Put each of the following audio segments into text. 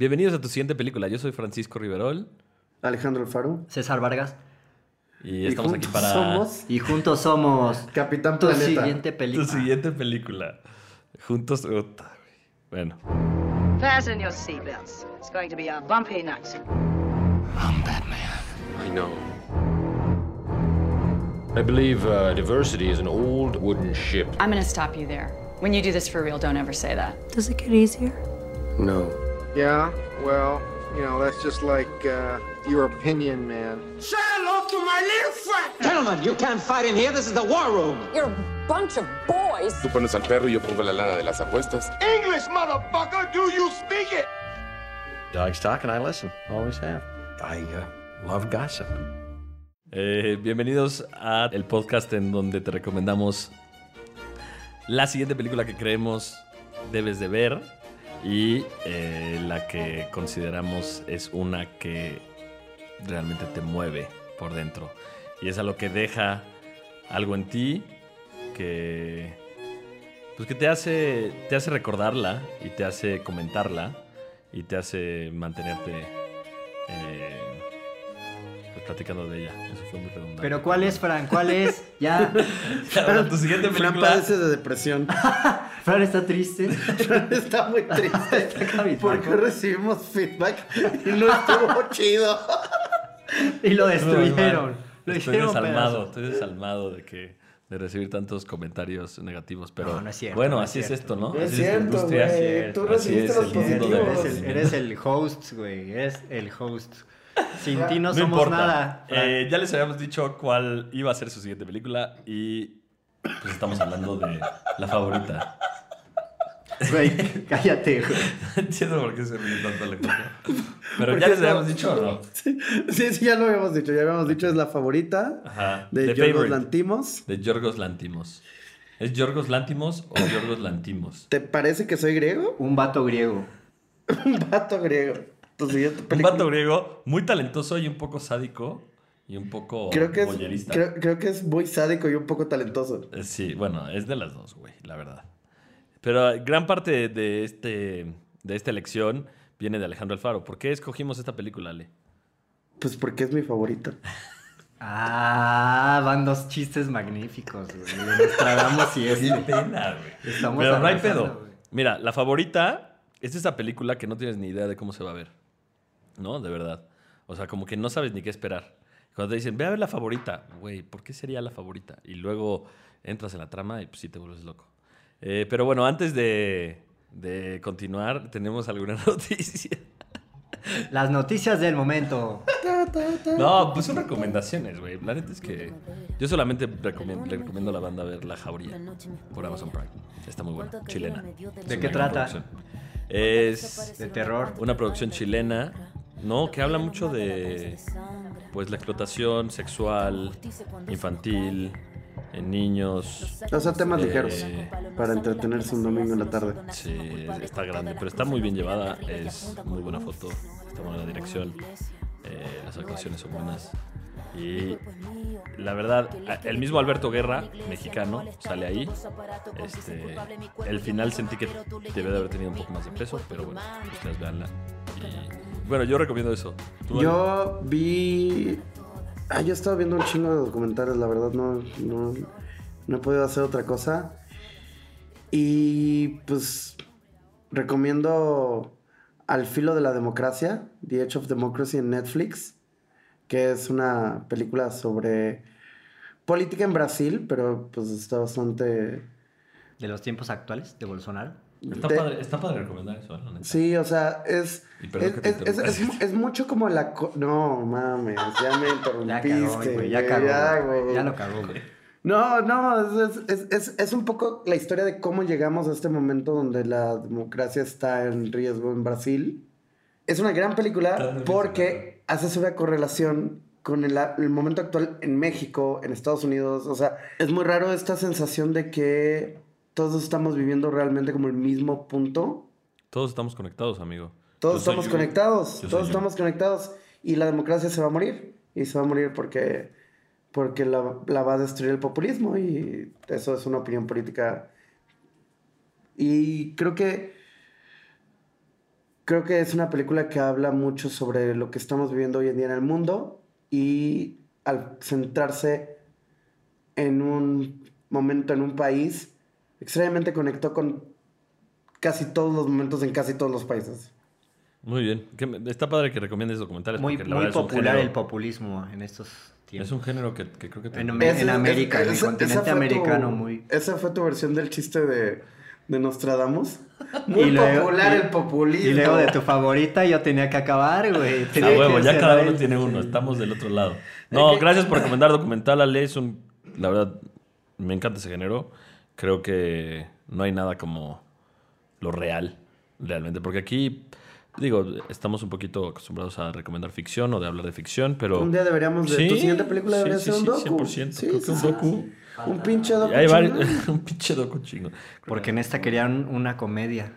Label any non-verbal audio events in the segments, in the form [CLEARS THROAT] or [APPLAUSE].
Bienvenidos a tu siguiente película. Yo soy Francisco Riverol Alejandro Alfaro. César Vargas. y estamos aquí juntos para Somos Y juntos somos Capitán tu Planeta. siguiente tu película. siguiente película. Juntos. Bueno, Fasten your seatbelts. It's going to be a bumpy night. I know. I believe uh, diversity is an old wooden ship. I'm gonna stop you there. When you do this for real, don't ever say that. Does it get easier? No. Yeah, well, you know, that's just like uh, your opinion, man. Gentlemen, you can't fight in here. This is the war room. You're a bunch of boys. Tú pones al perro y yo pongo la lana de las apuestas. English, motherfucker! Do you speak it? Dogs talk and I listen. Always have. I uh, love gossip. eh, bienvenidos a el podcast en donde te recomendamos la siguiente película que creemos debes de ver y eh, la que consideramos es una que realmente te mueve por dentro. Y es a lo que deja algo en ti que pues que te hace te hace recordarla y te hace comentarla y te hace mantenerte eh, pues, platicando de ella eso fue muy redundante Pero ¿cuál es, Fran? ¿Cuál es? Ya. [LAUGHS] Ahora, tu siguiente Fran película padece de depresión. [LAUGHS] Fran está triste. Fran está muy triste. [LAUGHS] Está porque recibimos feedback y no estuvo chido. Y lo destruyeron. Lo Estoy desalmado, estoy desalmado de que de recibir tantos comentarios negativos, pero No, no es cierto, bueno, no es así es cierto. esto, ¿no? Es Así la cierto, industria. güey. Tú Así recibiste es los el mundo de positivos. Eres el, eres el host, güey. Eres el host. Sin ti no, No somos importa. nada. Eh, ya les habíamos dicho cuál iba a ser su siguiente película y pues estamos hablando de la favorita. Güey, cállate, güey. [LAUGHS] Entiendo por qué se ríe tanto Alejandro. Pero Porque ya les no- habíamos dicho, ¿o ¿no? Sí, sí, ya lo habíamos dicho. Ya habíamos dicho, es la favorita Ajá. de The Yorgos Favorite. Lantimos. De Yorgos Lantimos. ¿Es Yorgos Lantimos o Yorgos Lantimos? ¿Te parece que soy griego? Un vato griego. [LAUGHS] Un vato griego. Tu siguiente Un vato griego muy talentoso y un poco sádico y un poco Creo que, es, boyerista. creo, creo que es muy sádico y un poco talentoso. Eh, Sí, bueno, es de las dos, güey, la verdad. Pero gran parte de, este, de esta elección viene de Alejandro Alfaro. ¿Por qué escogimos esta película, Ale? Pues porque es mi favorita. [LAUGHS] Ah, van dos chistes magníficos, güey. Nos tragamos y [LAUGHS] este. pena, güey. Estamos Pero no hay pedo. güey. Mira, la favorita es esa película que no tienes ni idea de cómo se va a ver. ¿No? De verdad. O sea, como que no sabes ni qué esperar. Cuando te dicen, ve a ver la favorita, güey, ¿por qué sería la favorita? Y luego entras en la trama y pues sí te vuelves loco. Eh, pero bueno, antes de, de continuar, tenemos alguna [LAUGHS] noticia. Las noticias del momento. No, pues son recomendaciones, güey. La neta es que yo solamente recomiendo, le recomiendo a la banda ver La Jauría por Amazon Prime. Está muy buena, chilena. ¿De qué trata? producción. Es De terror. una producción chilena, ¿no? Que habla mucho de pues la explotación sexual, infantil, en niños. O sea, temas Eh, ligeros. Para entretenerse un domingo en la tarde. Sí, está grande, pero está muy bien llevada, es muy buena foto, está buena la dirección, eh, las actuaciones son buenas. Y la verdad, el mismo Alberto Guerra, mexicano, sale ahí. Este, el final sentí que debe de haber tenido un poco más de peso, pero bueno, ustedes veanla. Y bueno, yo recomiendo eso. Yo vi. Ah, yo he estado viendo un chingo de documentales, la verdad, no, no, no he podido hacer otra cosa. Y pues recomiendo Al filo de la democracia, The Edge of Democracy en Netflix, que es una película sobre política en Brasil, pero pues está bastante... De los tiempos actuales de Bolsonaro. Está, de- padre, está padre recomendar eso, ¿eh? neta. Sí, o sea, es... Es, que te es- es- es- mucho como la... co- No, mames, ya me interrumpiste. [LAUGHS] Ya cagó. ya, güey. Ya lo cagó, güey. No, no, es, es- es- es un poco la historia de cómo llegamos a este momento donde la democracia está en riesgo en Brasil. Es una gran película porque haces una correlación con el, el momento actual en México, en Estados Unidos. O sea, es muy raro esta sensación de que todos estamos viviendo realmente como el mismo punto. Todos estamos conectados, amigo. Todos Yo estamos conectados, todos yo. estamos conectados y la democracia se va a morir y se va a morir porque porque la, la va a destruir el populismo y eso es una opinión política y creo que creo que es una película que habla mucho sobre lo que estamos viviendo hoy en día en el mundo y al centrarse en un momento, en un país, extrañamente conectó con casi todos los momentos en casi todos los países. Muy bien. Está padre que recomiendes documentales. Muy, porque la muy verdad es popular género- el populismo en estos tiempos. Es un género que, que creo que te- En, Am- en América, en el esa- continente esa fue tu- americano, muy. Esa fue tu versión del chiste de, de Nostradamus. [LAUGHS] Muy Y luego- popular y- el populismo. Y luego de tu favorita yo tenía que acabar, güey. A [LAUGHS] Tenía huevo, ya cada uno el- tiene uno. Estamos del otro lado. No, gracias por recomendar documental, Ale. Es un. La verdad, me encanta ese género. Creo que no hay nada como lo real, realmente. Porque aquí, digo, estamos un poquito acostumbrados a recomendar ficción o de hablar de ficción, pero. Un día deberíamos de... Sí, tu siguiente película sí, debería sí, ser un sí, docu. 100%. Sí, Creo que un sí. docu. Un pinche docu. Hay varios- [LAUGHS] un pinche docu chingo. Porque en esta querían una comedia.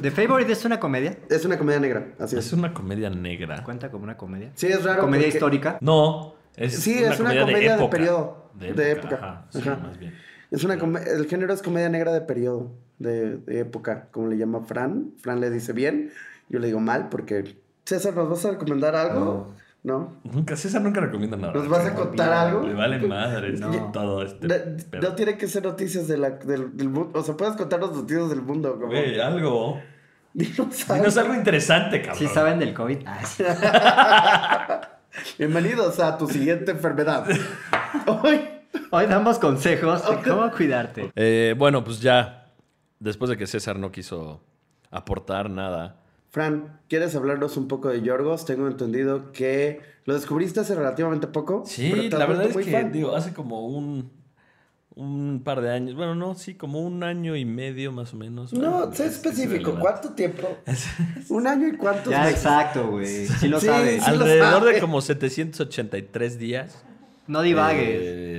¿The Favorite es una comedia? Es una comedia negra, así Es es. una comedia negra. ¿Cuenta como una comedia? Sí, es raro. ¿Comedia porque- histórica? No, es Sí, es una comedia de época. periodo, De de época. época. Ajá, sí, Ajá. más bien. Es una el género es comedia negra de periodo, de, de época, como le llama Fran. Fran le dice bien, yo le digo mal porque... César, ¿nos vas a recomendar algo? ¿No? Nunca, César nunca recomienda nada. ¿Nos vas a contar algo? Le vale madre No. [LAUGHS] todo este. No, tiene que ser noticias de la- del, del mundo. O sea, puedes contar las noticias del mundo. Como, Güey, algo. Dinos algo. Dinos algo interesante, cabrón. ¿Sí saben del COVID? Ah. [LAUGHS] Bienvenidos a tu siguiente enfermedad. [LAUGHS] Hoy, Hoy damos consejos de cómo cuidarte. Eh, bueno, pues ya. Después de que César no quiso aportar nada. Fran, ¿quieres hablarnos un poco de Yorgos? Tengo entendido que lo descubriste hace relativamente poco. Sí, la verdad es que, fan. digo, hace como un. Un par de años. Bueno, no, sí, como un año y medio más o menos. No, Bueno, sé es- es específico. ¿Cuánto tiempo? [LAUGHS] ¿Un año y cuántos Ya, meses? exacto, güey. Sí lo Sí, sabes. sí. lo Alrededor sabe. de como 783 días. No divagues. Eh,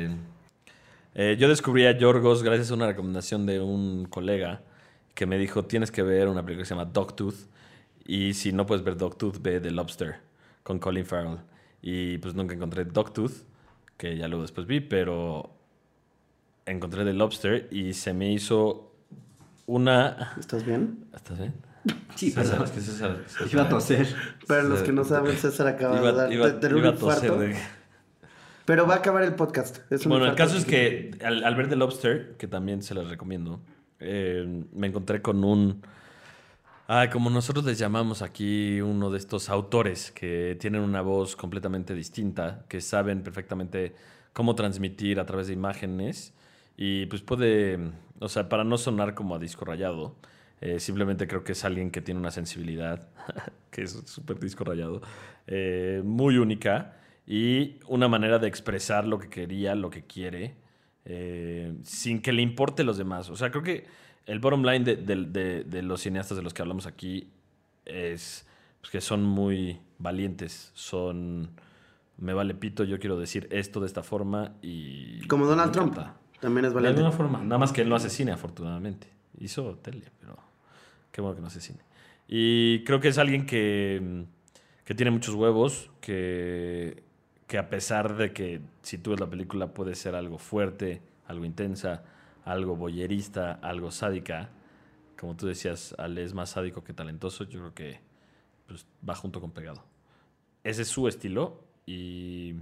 eh, yo descubrí a Yorgos gracias a una recomendación de un colega que me dijo, tienes que ver una película que se llama Dogtooth. Y si no puedes ver Dogtooth, ve The Lobster con Colin Farrell. Y pues nunca encontré Dogtooth, que ya luego después vi, pero encontré The Lobster y se me hizo una... ¿Estás bien? ¿Estás bien? [LAUGHS] Sí, César, es que César- César- Iba a toser. Para los que no saben, César acaba Iba- de dar iba- de tener iba un a toser infarto. de- Pero va a acabar el podcast. Es Bueno, el caso es que al, al ver The Lobster, que también se les recomiendo, eh, me encontré con un... Ah, como nosotros les llamamos aquí, uno de estos autores que tienen una voz completamente distinta, que saben perfectamente cómo transmitir a través de imágenes y pues puede, o sea, para no sonar como a disco rayado, eh, simplemente creo que es alguien que tiene una sensibilidad, [LAUGHS] que es súper disco rayado, eh, muy única y una manera de expresar lo que quería, lo que quiere, eh, sin que le importe los demás. O sea, creo que el bottom line de, de- de- de los cineastas de los que hablamos aquí es pues, que son muy valientes, son... Me vale pito, yo quiero decir esto de esta forma y... Como Donald Trump. También es De valiente. alguna forma. Nada más que él no hace cine, afortunadamente. Hizo tele, pero qué bueno que no hace cine. Y creo que es alguien que, que tiene muchos huevos, que, que a pesar de que si tú ves la película puede ser algo fuerte, algo intensa, algo boyerista, algo sádica, como tú decías, Ale es más sádico que talentoso, yo creo que pues, va junto con pegado. Ese es su estilo y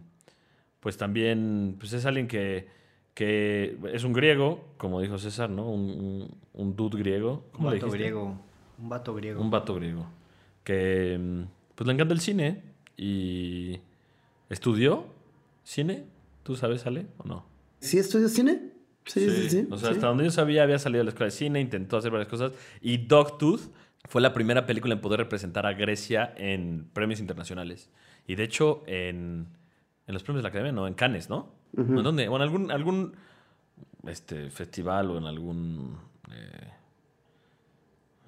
pues también pues es alguien que, que es un griego, como dijo César, ¿no? Un, un, un dude griego. Un ¿Cómo le vato griego. Un vato griego. Un vato griego. Que pues le encanta el cine y estudió cine. ¿Tú sabes, Ale, o no? ¿Sí estudias cine? Sí, sí, sí. O sea, sí. hasta donde yo sabía, había salido de la escuela de cine, intentó hacer varias cosas. Y Dogtooth fue la primera película en poder representar a Grecia en premios internacionales. Y de hecho, en, en los premios de la academia, no, en Cannes, ¿no? Ujú. ¿O ¿En dónde? O en algún, algún este, festival o en algún. eh,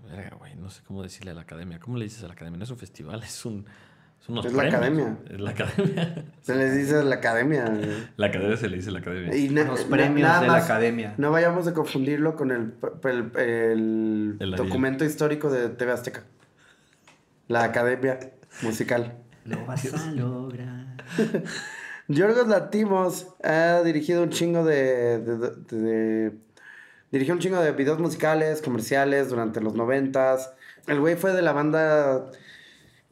verga, güey, no sé cómo decirle a la academia. ¿Cómo le dices a la academia? No es un festival, [LAUGHS] es un. Es la academia. Es la academia. [LAUGHS] Se les dice la academia. La academia se le dice la academia. Y Los premios de la academia. No vayamos a confundirlo con el, el- el El Ariel. documento histórico de TV Azteca. La academia musical. Lo vas a lograr. [LAUGHS] Yorgos Latimos ha dirigido un chingo de, de- de- de- Dirigió un chingo de videos musicales, comerciales durante los noventas. El güey fue de la banda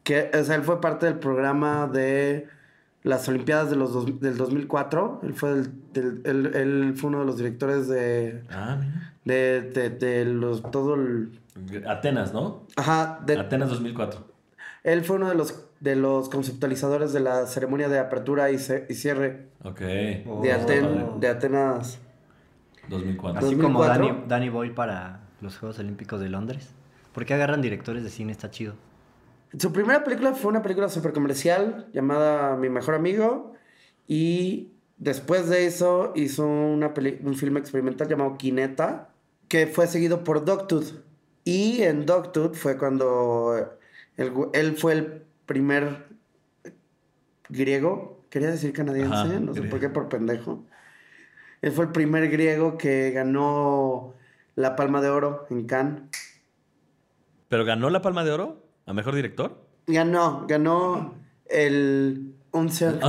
que, o sea, él fue parte del programa de las Olimpiadas de los dos- del 2004. Él fue, del- del- él, él fue uno de los directores de, Ah, mira. de, de, de los, todo el... Atenas, ¿no? Ajá, de, Atenas 2004. él fue uno de los, de los conceptualizadores de la ceremonia de apertura y, ce- y cierre Ok. de, Oh. Aten- de Atenas. 2004. Así como 2004. Danny, Danny Boyle para los Juegos Olímpicos de Londres. ¿Por qué agarran directores de cine? Está chido. Su primera película fue una película súper comercial llamada Mi Mejor Amigo. Y después de eso hizo una peli- un filme experimental llamado Kineta, que fue seguido por Dogtooth. Y en Dogtooth fue cuando el él fue el primer griego, quería decir canadiense, Ajá, no sé por qué por pendejo. Él fue el primer griego que ganó la Palma de Oro en Cannes. ¿Pero ganó la Palma de Oro? ¿A mejor director? Ganó, ganó el Un certain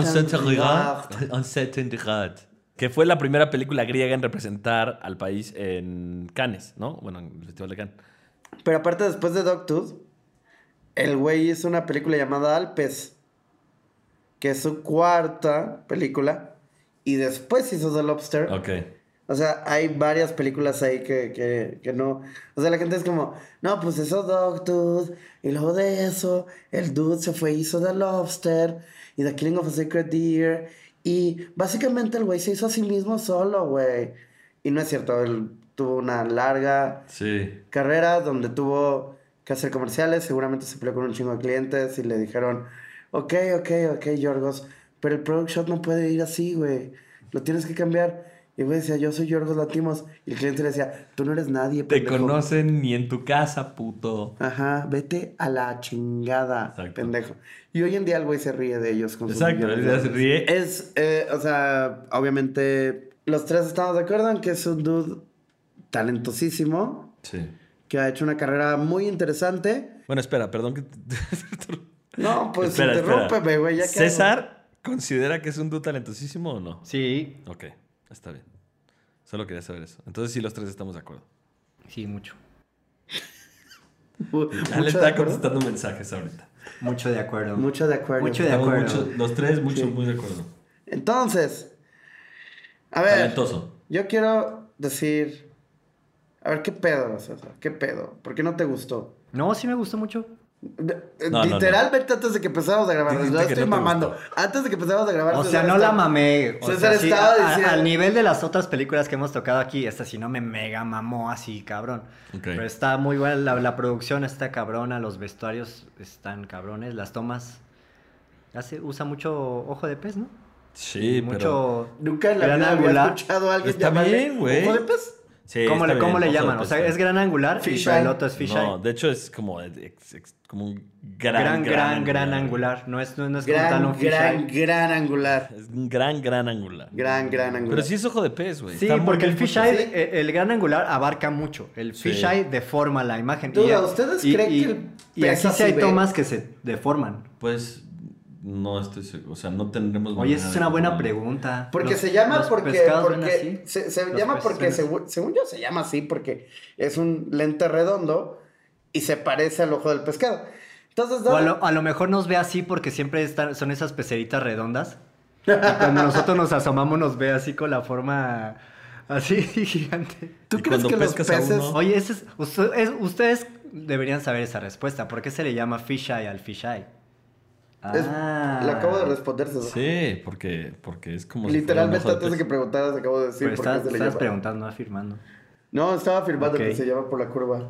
Un certain regard. Que fue la primera película griega en representar al país en Cannes, ¿no? Bueno, en el Festival de Cannes. Pero aparte, después de Dogtooth, el güey hizo una película llamada Alpes, que es su cuarta película, y después hizo The Lobster. Ok. O sea, hay varias películas ahí que, que, que no. O sea, la gente es como, no, pues hizo Dogtooth, y luego de eso, el dude se fue y hizo The Lobster, y The Killing of a Sacred Deer, y básicamente el güey se hizo a sí mismo solo, güey. Y no es cierto, él tuvo una larga Sí. carrera donde tuvo que hacer comerciales, seguramente se peleó con un chingo de clientes y le dijeron, ok, ok, ok, Yorgos, pero el product shot no puede ir así, güey, lo tienes que cambiar. Y güey decía, yo soy Yorgos Latimos. Y el cliente le decía, tú no eres nadie, Te pendejo. conocen ni en tu casa, puto. Ajá, vete a la chingada, Exacto. pendejo. Y hoy en día el güey se ríe de ellos. Con sus Exacto, ya se ríe. Es, eh, o sea, obviamente, los tres estamos de acuerdo en que es un dude talentosísimo, Sí. que ha hecho una carrera muy interesante. Bueno, espera, perdón que... [LAUGHS] No, pues Espera, interrúmpeme, güey. ¿César considera que es un dude talentosísimo o no? Sí, Ok, está bien. Solo quería saber eso. Entonces sí, los tres estamos de acuerdo. sí, mucho. Mu- [LAUGHS] Ya mucho le de está contestando mensajes ahorita. Mucho de acuerdo. Mucho de acuerdo. Mucho de acuerdo. mucho- los tres, mucho, Sí. muy de acuerdo. Entonces, a ver, Talentoso. yo quiero decir, a ver, ¿qué pedo, César? ¿Qué pedo? ¿Por qué no te gustó? No, sí me gustó mucho. De- No, no, Literalmente antes de que empezáramos a grabar, que estoy mamando. gustó. Antes de que empezáramos a grabar, O sea, no la mamé. O César sea, sí, estaba a- a- diciendo- al nivel de las otras películas que hemos tocado aquí, esta sí no me mega mamó así, cabrón. Pero está muy buena, la, la producción está cabrona, los vestuarios están cabrones, las tomas. Hace, usa mucho ojo de pez, ¿no? Sí, pero... Nunca en la vida había escuchado a alguien Está bien, güey. ojo de pez. Sí, ¿Cómo, le, cómo le llaman? O sea, es gran angular y el otro es fisheye. No, de hecho es como, ex- ex- como un gran, gran, gran, gran, angular. angular. No es, no, no es como tal Gran, un gran, gran angular. Es un gran, gran angular. Gran, gran angular. Pero sí es ojo de pez, güey. Sí, Está porque el fisheye, Sí. eh, el gran angular abarca mucho. El Sí. fisheye deforma la imagen. Duda, Y- ¿ustedes y- creen y- que el Y aquí sí hay tomas que se deforman. Pues no estoy seguro. O sea, no tendremos. Oye, esa es una buena pregunta. Porque Los- se llama los porque, se, se Los llama porque ven así. según, según yo se llama así porque es un lente redondo y se parece al ojo del pescado. Entonces, O a lo, a lo mejor nos ve así porque siempre están, son esas peceritas redondas. Y cuando nosotros nos asomamos nos ve así con la forma así [LAUGHS] gigante. ¿tú crees que los peces uno- Oye, ese es- usted- es- ustedes deberían saber esa respuesta. ¿Por qué se le llama fisheye al fisheye? Es- Ah. le acabo de responder César. Sí, porque, porque es como. si Literalmente de antes de que preguntaras acabo de decir Pero por qué estás, se le estás llama. preguntando, no afirmando. No, estaba afirmando Ok. que se llama por la curva.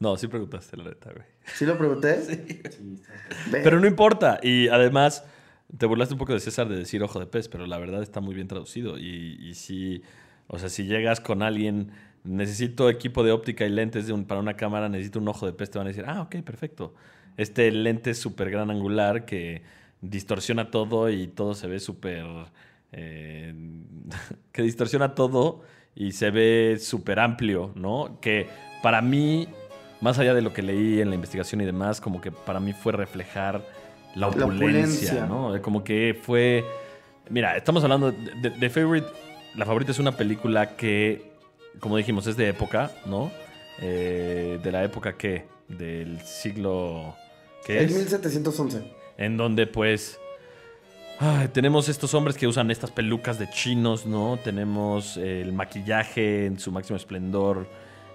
No, sí preguntaste, la neta, güey. ¿Sí lo pregunté? Sí. Pero no importa. Y además, te burlaste un poco de César de decir ojo de pez, pero la verdad está muy bien traducido. Y, y si, o sea, si llegas con alguien, necesito equipo de óptica y lentes de un- para una cámara, necesito un ojo de pez, te van a decir, ah, ok, perfecto. Este lente súper gran angular que distorsiona todo y todo se ve súper... eh, [LAUGHS] que distorsiona todo y se ve súper amplio, ¿no? Que para mí, más allá de lo que leí en la investigación y demás, como que para mí fue reflejar la La opulencia. ¿no? Como que fue... Mira, estamos hablando de Favorite. La Favorita es una película que, como dijimos, es de época, ¿no? eh, de la época que, del siglo... ¿Qué Es es? 1711. en donde pues ay, tenemos estos hombres que usan estas pelucas de chinos, ¿no? Tenemos el maquillaje en su máximo esplendor,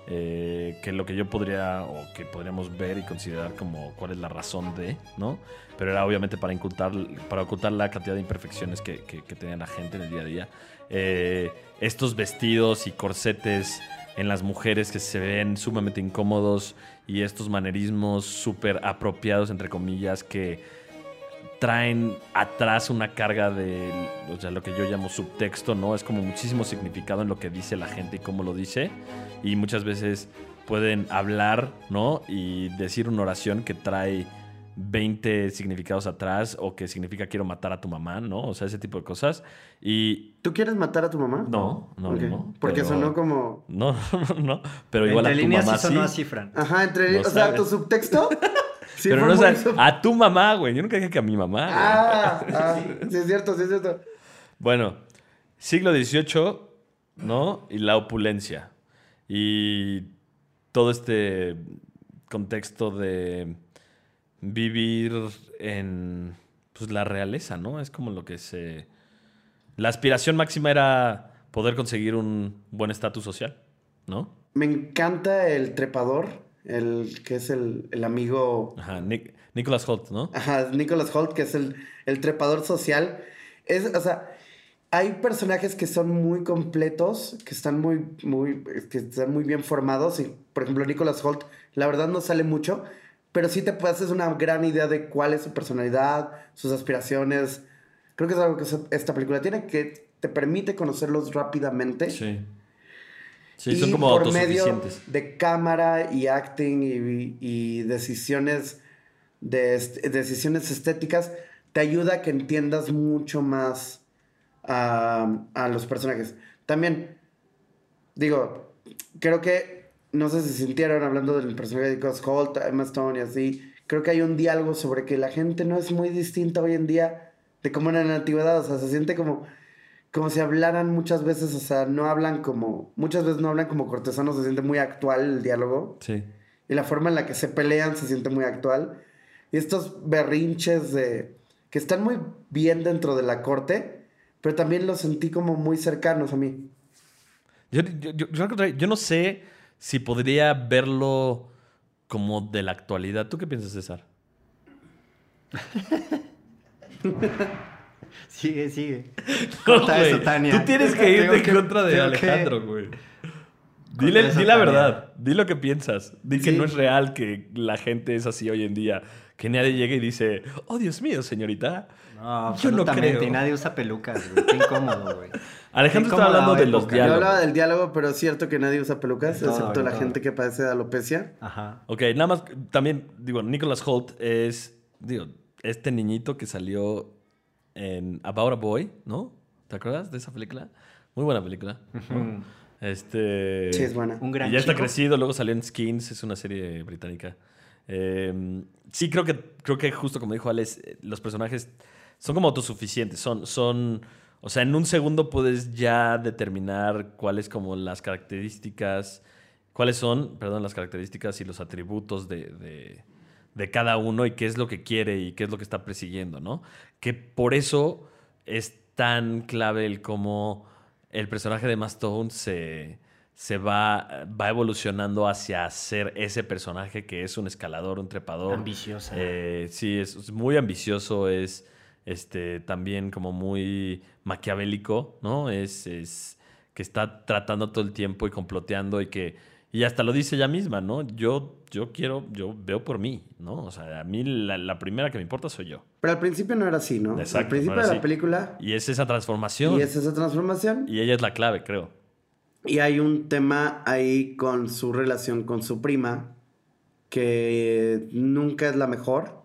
eh, que lo que yo podría o que podríamos ver y considerar como cuál es la razón de, ¿no? Pero era obviamente para ocultar, para ocultar la cantidad de imperfecciones que, tenía la gente en el día a día. Eh, estos vestidos y corsetes en las mujeres que se ven sumamente incómodos y estos manerismos súper apropiados, entre comillas, que traen atrás una carga de o sea, lo que yo llamo subtexto, ¿no? Es como muchísimo significado en lo que dice la gente y cómo lo dice. Y muchas veces pueden hablar, ¿no? Y decir una oración que trae 20 significados atrás o que significa quiero matar a tu mamá, ¿no? O sea, ese tipo de cosas. Y ¿Tú quieres matar a tu mamá? no, no, Ok. no. Porque pero- sonó como. No, [LAUGHS] no, pero igual Entre a tu líneas mamá sí sonó Fran. Ajá, entre. No o sea, sabes. tu subtexto. [LAUGHS] Sí, pero no, sub- a tu mamá, güey. Yo nunca dije que a mi mamá. Ah, [LAUGHS] ah, sí es cierto, sí es cierto. Bueno, siglo XVIII, ¿no? Y la opulencia. Y todo este contexto de vivir en pues, la realeza, ¿no? Es como lo que se... La aspiración máxima era poder conseguir un buen estatus social, ¿no? Me encanta el trepador, el que es el, el amigo. Ajá, Nic- Nicholas Holt, ¿no? Ajá, Nicholas Holt, que es el, el trepador social. Es, o sea, hay personajes que son muy completos, que están muy, muy, que están muy bien formados. Y, por ejemplo, Nicholas Holt, la verdad no sale mucho, pero sí te haces una gran idea de cuál es su personalidad, sus aspiraciones. Creo que es algo que esta película tiene, que te permite conocerlos rápidamente. Sí. Sí, y son como por medio de cámara y acting y, y decisiones de est- decisiones estéticas te ayuda a que entiendas mucho más a, a los personajes. También, digo, creo que, no sé si sintieron hablando del personaje de Gus Holt, Emma Stone y así, creo que hay un diálogo sobre que la gente no es muy distinta hoy en día de cómo era en la antigüedad, o sea, se siente como como si hablaran muchas veces, o sea, no hablan como, muchas veces no hablan como cortesanos, se siente muy actual el diálogo. Sí. Y la forma en la que se pelean se siente muy actual. Y estos berrinches de, que están muy bien dentro de la corte, pero también los sentí como muy cercanos a mí. Yo, yo, yo- yo al contrario, yo no sé si podría verlo como de la actualidad. ¿Tú qué piensas, César? [LAUGHS] Sigue, sigue. [LAUGHS] No, Corta güey. eso, Tania. Tú tienes que irte en que- contra de que- Alejandro, güey. Dile, eso, di la Tania. verdad. Di lo que piensas. Di que Sí. no es real que la gente es así hoy en día. Que nadie llegue y dice, oh Dios mío, señorita. No, Yo no absolutamente. creo. Y nadie usa pelucas, güey. Qué incómodo, güey. [LAUGHS] Alejandro está hablando de los época. Yo diálogos. hablaba del diálogo, pero es cierto que nadie usa pelucas, todo, excepto en la gente que padece de alopecia. Ajá. Ok, nada más, también, digo, Nicholas Holt es, digo, este niñito que salió en About a Boy, ¿no? ¿Te acuerdas de esa película? Muy buena película. ¿no? Este... Sí, es buena. Un gran y ya está crecido, luego salió en Skins, es una serie británica. Eh, sí, creo que, creo que justo como dijo Alex, eh, los personajes son como autosuficientes, son, son, o sea, en un segundo puedes ya determinar cuáles como las características, cuáles son, perdón, las características y los atributos de, de, de cada uno y qué es lo que quiere y qué es lo que está persiguiendo, ¿no? Que por eso es tan clave el cómo el personaje de Mastone se, se va, va evolucionando hacia ser ese personaje que es un escalador, un trepador. Ambiciosa. Eh, sí, es, es muy ambicioso, es este, también como muy maquiavélico, ¿no? Es, es que está tratando todo el tiempo y comploteando y que y hasta lo dice ella misma, ¿no? Yo, yo quiero, yo veo por mí, ¿no? O sea, a mí la, la primera que me importa soy yo. Pero al principio no era así, ¿no? Exacto, al principio no de la así. película, Y es esa transformación. y Y, es esa transformación. ella es la clave, creo. Y hay un tema ahí con su relación con su prima, que nunca es la mejor,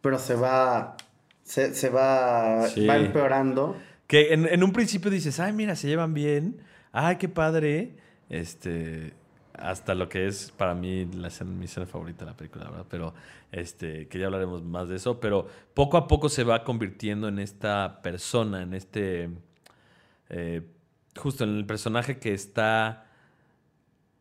pero se va, se, se va, Sí. va empeorando. Que en, en un principio dices, ay, mira, se llevan bien. Ay, qué padre. Este, hasta lo que es para mí la escena- mi escena favorita de la película, ¿verdad? Pero este, que ya hablaremos más de eso. Pero poco a poco se va convirtiendo en esta persona, en este. eh, justo en el personaje que está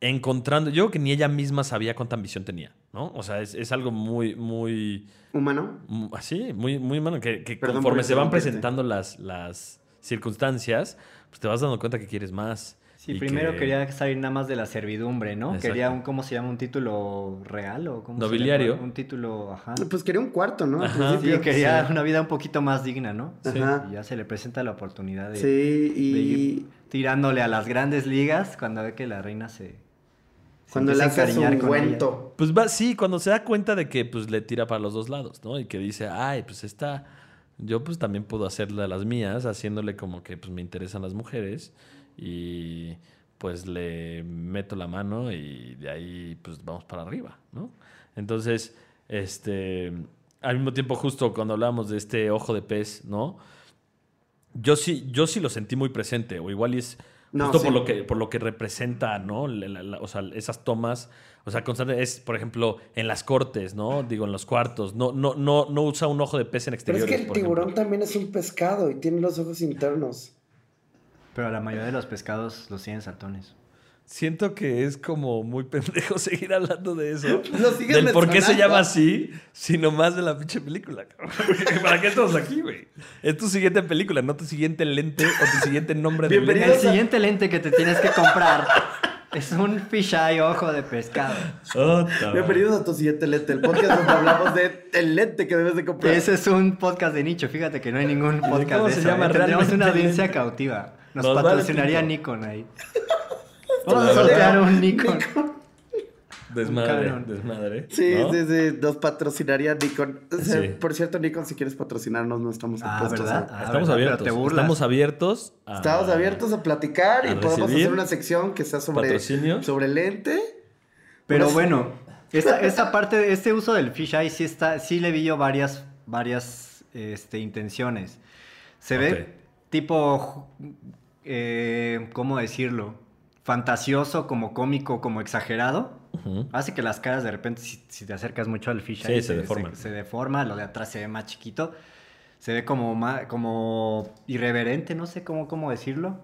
encontrando. Yo creo que ni ella misma sabía cuánta ambición tenía, ¿no? O sea, es, es algo muy, muy. ¿Humano? Así, muy, muy humano. Que, que Perdón conforme se van presentando las, las circunstancias, pues te vas dando cuenta que quieres más. Sí, y primero que- quería salir nada más de la servidumbre, ¿no? Exacto. Quería un, ¿cómo se llama? ¿Un título real o cómo se Nobiliario. llama? Un título, ajá. Pues quería un cuarto, ¿no? Ajá. Sí, quería sí. una vida un poquito más digna, ¿no? Sí. Ajá. Y ya se le presenta la oportunidad de, Sí, de ir y tirándole a las grandes ligas cuando ve que la reina se... cuando le hace su ungüento. Pues va, sí, cuando se da cuenta de que pues le tira para los dos lados, ¿no? Y que dice, ay, pues esta, yo pues también puedo hacerle a las mías, haciéndole como que pues me interesan las mujeres y pues le meto la mano y de ahí pues vamos para arriba, ¿no? Entonces, este, al mismo tiempo justo cuando hablábamos de este ojo de pez, ¿no? Yo sí, yo sí lo sentí muy presente, o igual y es No, justo sí. por lo que por lo que representa, ¿no? La- la- la- o sea, esas tomas, o sea, constante es, por ejemplo, en las cortes, ¿no? Digo, en los cuartos, no, no, no, no usa un ojo de pez en Pero exteriores. es que el tiburón ejemplo. también es un pescado y tiene los ojos internos. Pero la mayoría de los pescados los tienen saltones. Siento que es como muy pendejo [LAUGHS] seguir hablando de eso. [LAUGHS] Lo sigues Del por qué se llama así, sino más de la pinche película. [LAUGHS] ¿Para qué estamos aquí, güey? Es tu siguiente película, no tu siguiente lente o tu siguiente nombre de Bienvenido. El lente. siguiente lente que te tienes que comprar es un fisheye ojo de pescado. Ota. Bienvenidos a tu siguiente lente, el podcast donde hablamos de el lente que debes de comprar. Ese es un podcast de nicho, fíjate que no hay ningún podcast cómo de se eso. llama ¿eh? Realmente una audiencia lente? cautiva. Nos, patrocinaría. Nikon ahí. [LAUGHS] Vamos a sortear un Nikon. [LAUGHS] Desmadre, desmadre. Sí, ¿no? sí, sí, nos patrocinaría Nikon. O sea, Sí. Por cierto, Nikon, si quieres patrocinarnos, no estamos Ah, opuestos. ¿verdad? ¿eh? Ah, Estamos abiertos. te. Estamos abiertos. a- Estamos abiertos a platicar y podemos hacer una sección que sea sobre, patrocinio. sobre lente. Pero Una- bueno, esta, esta parte, este uso del fisheye sí está, sí le vi yo varias, varias este, intenciones. Se ve tipo, eh, ¿cómo decirlo? Fantasioso, como cómico, como exagerado. Ujú. Hace que las caras de repente, si, si te acercas mucho al fisheye, Sí, se deforman. Se, deforma, lo de atrás se ve más chiquito. Se ve como, ma- como irreverente, no sé cómo, cómo decirlo.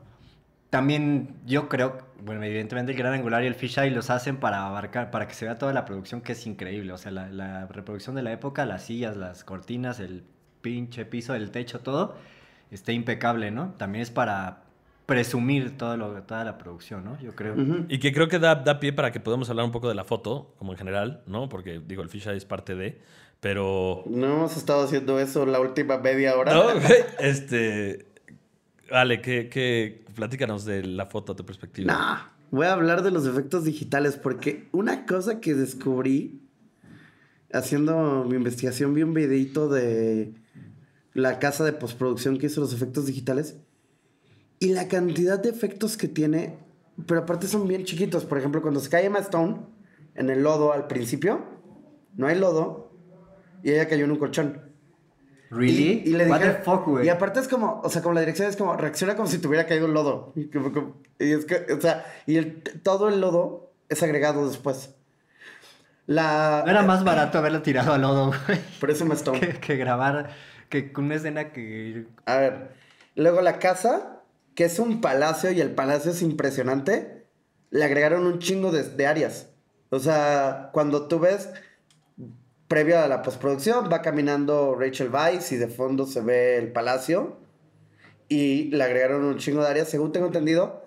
También yo creo, bueno, evidentemente el gran angular y el fisheye los hacen para abarcar, para que se vea toda la producción que es increíble. O sea, la, la reproducción de la época, las sillas, las cortinas, el pinche piso, el techo, todo, está impecable, ¿no? También es para presumir todo lo, toda la producción, ¿no? Yo creo. Y que creo que da, da pie para que podamos hablar un poco de la foto, como en general, ¿no? Porque, digo, el fisheye es parte de, pero... No hemos estado haciendo eso la última media hora. No, [LAUGHS] güey, este... Vale, que, que platícanos de la foto a tu perspectiva. Nah, voy a hablar de los efectos digitales porque una cosa que descubrí haciendo mi investigación, vi un videito de la casa de postproducción que hizo los efectos digitales y la cantidad de efectos que tiene, pero aparte son bien chiquitos. Por ejemplo, cuando se cae Emma Stone en el lodo al principio, no hay lodo y ella cayó en un colchón. ¿Really? Y, y le What dije, the fuck, güey? Y aparte es como, o sea, como la dirección es como, reacciona como si tuviera caído el lodo. Y, como- como- y es que, o sea, y el- todo el lodo es agregado después. La... Era más barato haberlo tirado al lodo, güey. Por eso me [LAUGHS] Stone. Que, que grabar, que con una escena que... A ver, luego la casa, que es un palacio y el palacio es impresionante, le agregaron un chingo de, de áreas. O sea, cuando tú ves, previo a la postproducción, va caminando Rachel Weisz y de fondo se ve el palacio y le agregaron un chingo de áreas, según tengo entendido,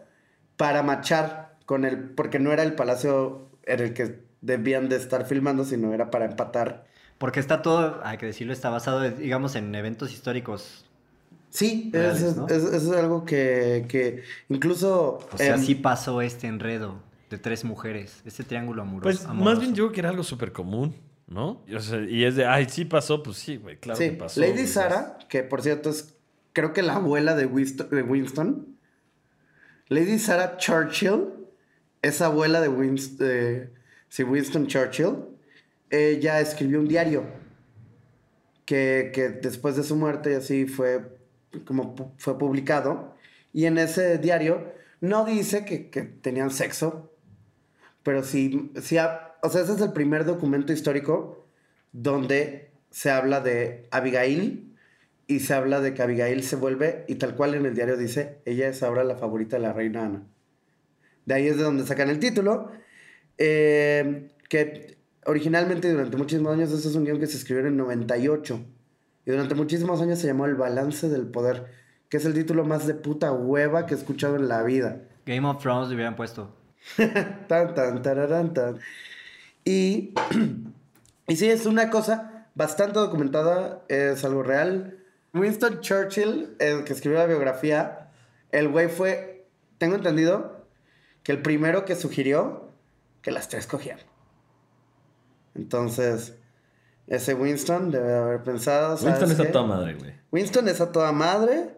para machar con el, porque no era el palacio en el que debían de estar filmando, sino era para empatar. Porque está todo, hay que decirlo, está basado, digamos, en eventos históricos. Sí, Reales, eso es, ¿no? es- eso es algo que, que incluso... O sea, em, sí pasó este enredo de tres mujeres, este triángulo amoroso. Pues más bien yo creo que era algo súper común, ¿no? Y, o sea, y es de, ay, sí pasó, pues sí, güey, claro sí, que pasó. Lady güey. Sara, que por cierto es, creo que la abuela de Winston, de Winston. Lady Sara Churchill es abuela de Winston, sí, Winston Churchill. Ella escribió un diario que, que después de su muerte y así fue como fue publicado. Y en ese diario no dice que, tenían sexo, pero sí, sí o sea, ese es el primer documento histórico donde se habla de Abigail y se habla de que Abigail se vuelve, y tal cual en el diario dice, ella es ahora la favorita de la reina Ana. De ahí es de donde sacan el título. Eh, que originalmente durante muchísimos años, ese es un guion que se escribió en el 98. Y durante muchísimos años se llamó El Balance del Poder, que es el título más de puta hueva que he escuchado en la vida. Game of Thrones le hubieran puesto. [LAUGHS] tan, tan, tararán, tan. Y, [CLEARS THROAT] y sí, es una cosa bastante documentada, es algo real. Winston Churchill, el que escribió la biografía, el güey fue, tengo entendido, que el primero que sugirió que las tres cogían. Entonces, ese Winston debe haber pensado. ¿sabes Winston es a toda madre, güey. Winston es a toda madre.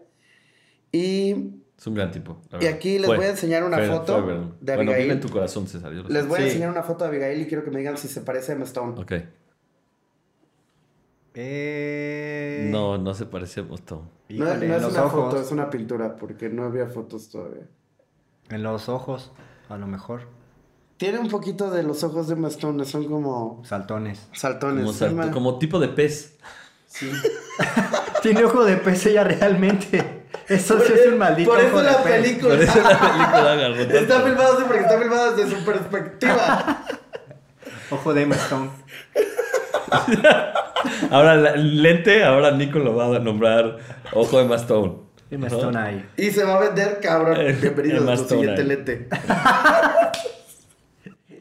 Y Es un gran tipo. Y aquí les Fue, voy a enseñar una fue, foto fue, de Bueno, Abigail. vive en tu corazón, César. yo les sé. voy a Sí. enseñar una foto de Abigail y quiero que me digan si se parece a Emma Stone. Ok. Eh... No, no se parece a Boston. No, Híjole, no en es una ojos. foto, es una pintura, porque no había fotos todavía. En los ojos, a lo mejor. Tiene un poquito de los ojos de Emma Stone, son como Saltones. saltones. Como, como tipo de pez. sí. [LAUGHS] Tiene ojo de pez ella realmente. Eso sí es un maldito Por ojo eso de la pez. película. Por eso la película agarró tanto. Está filmado así porque está filmado desde su perspectiva. [LAUGHS] Ojo de Emma Stone. [LAUGHS] Ahora, lente, ahora Nico lo va a nombrar Ojo de Mastone. Emma. Stone ahí. Y se va a vender, cabrón. Bienvenido Emma a tu siguiente lente.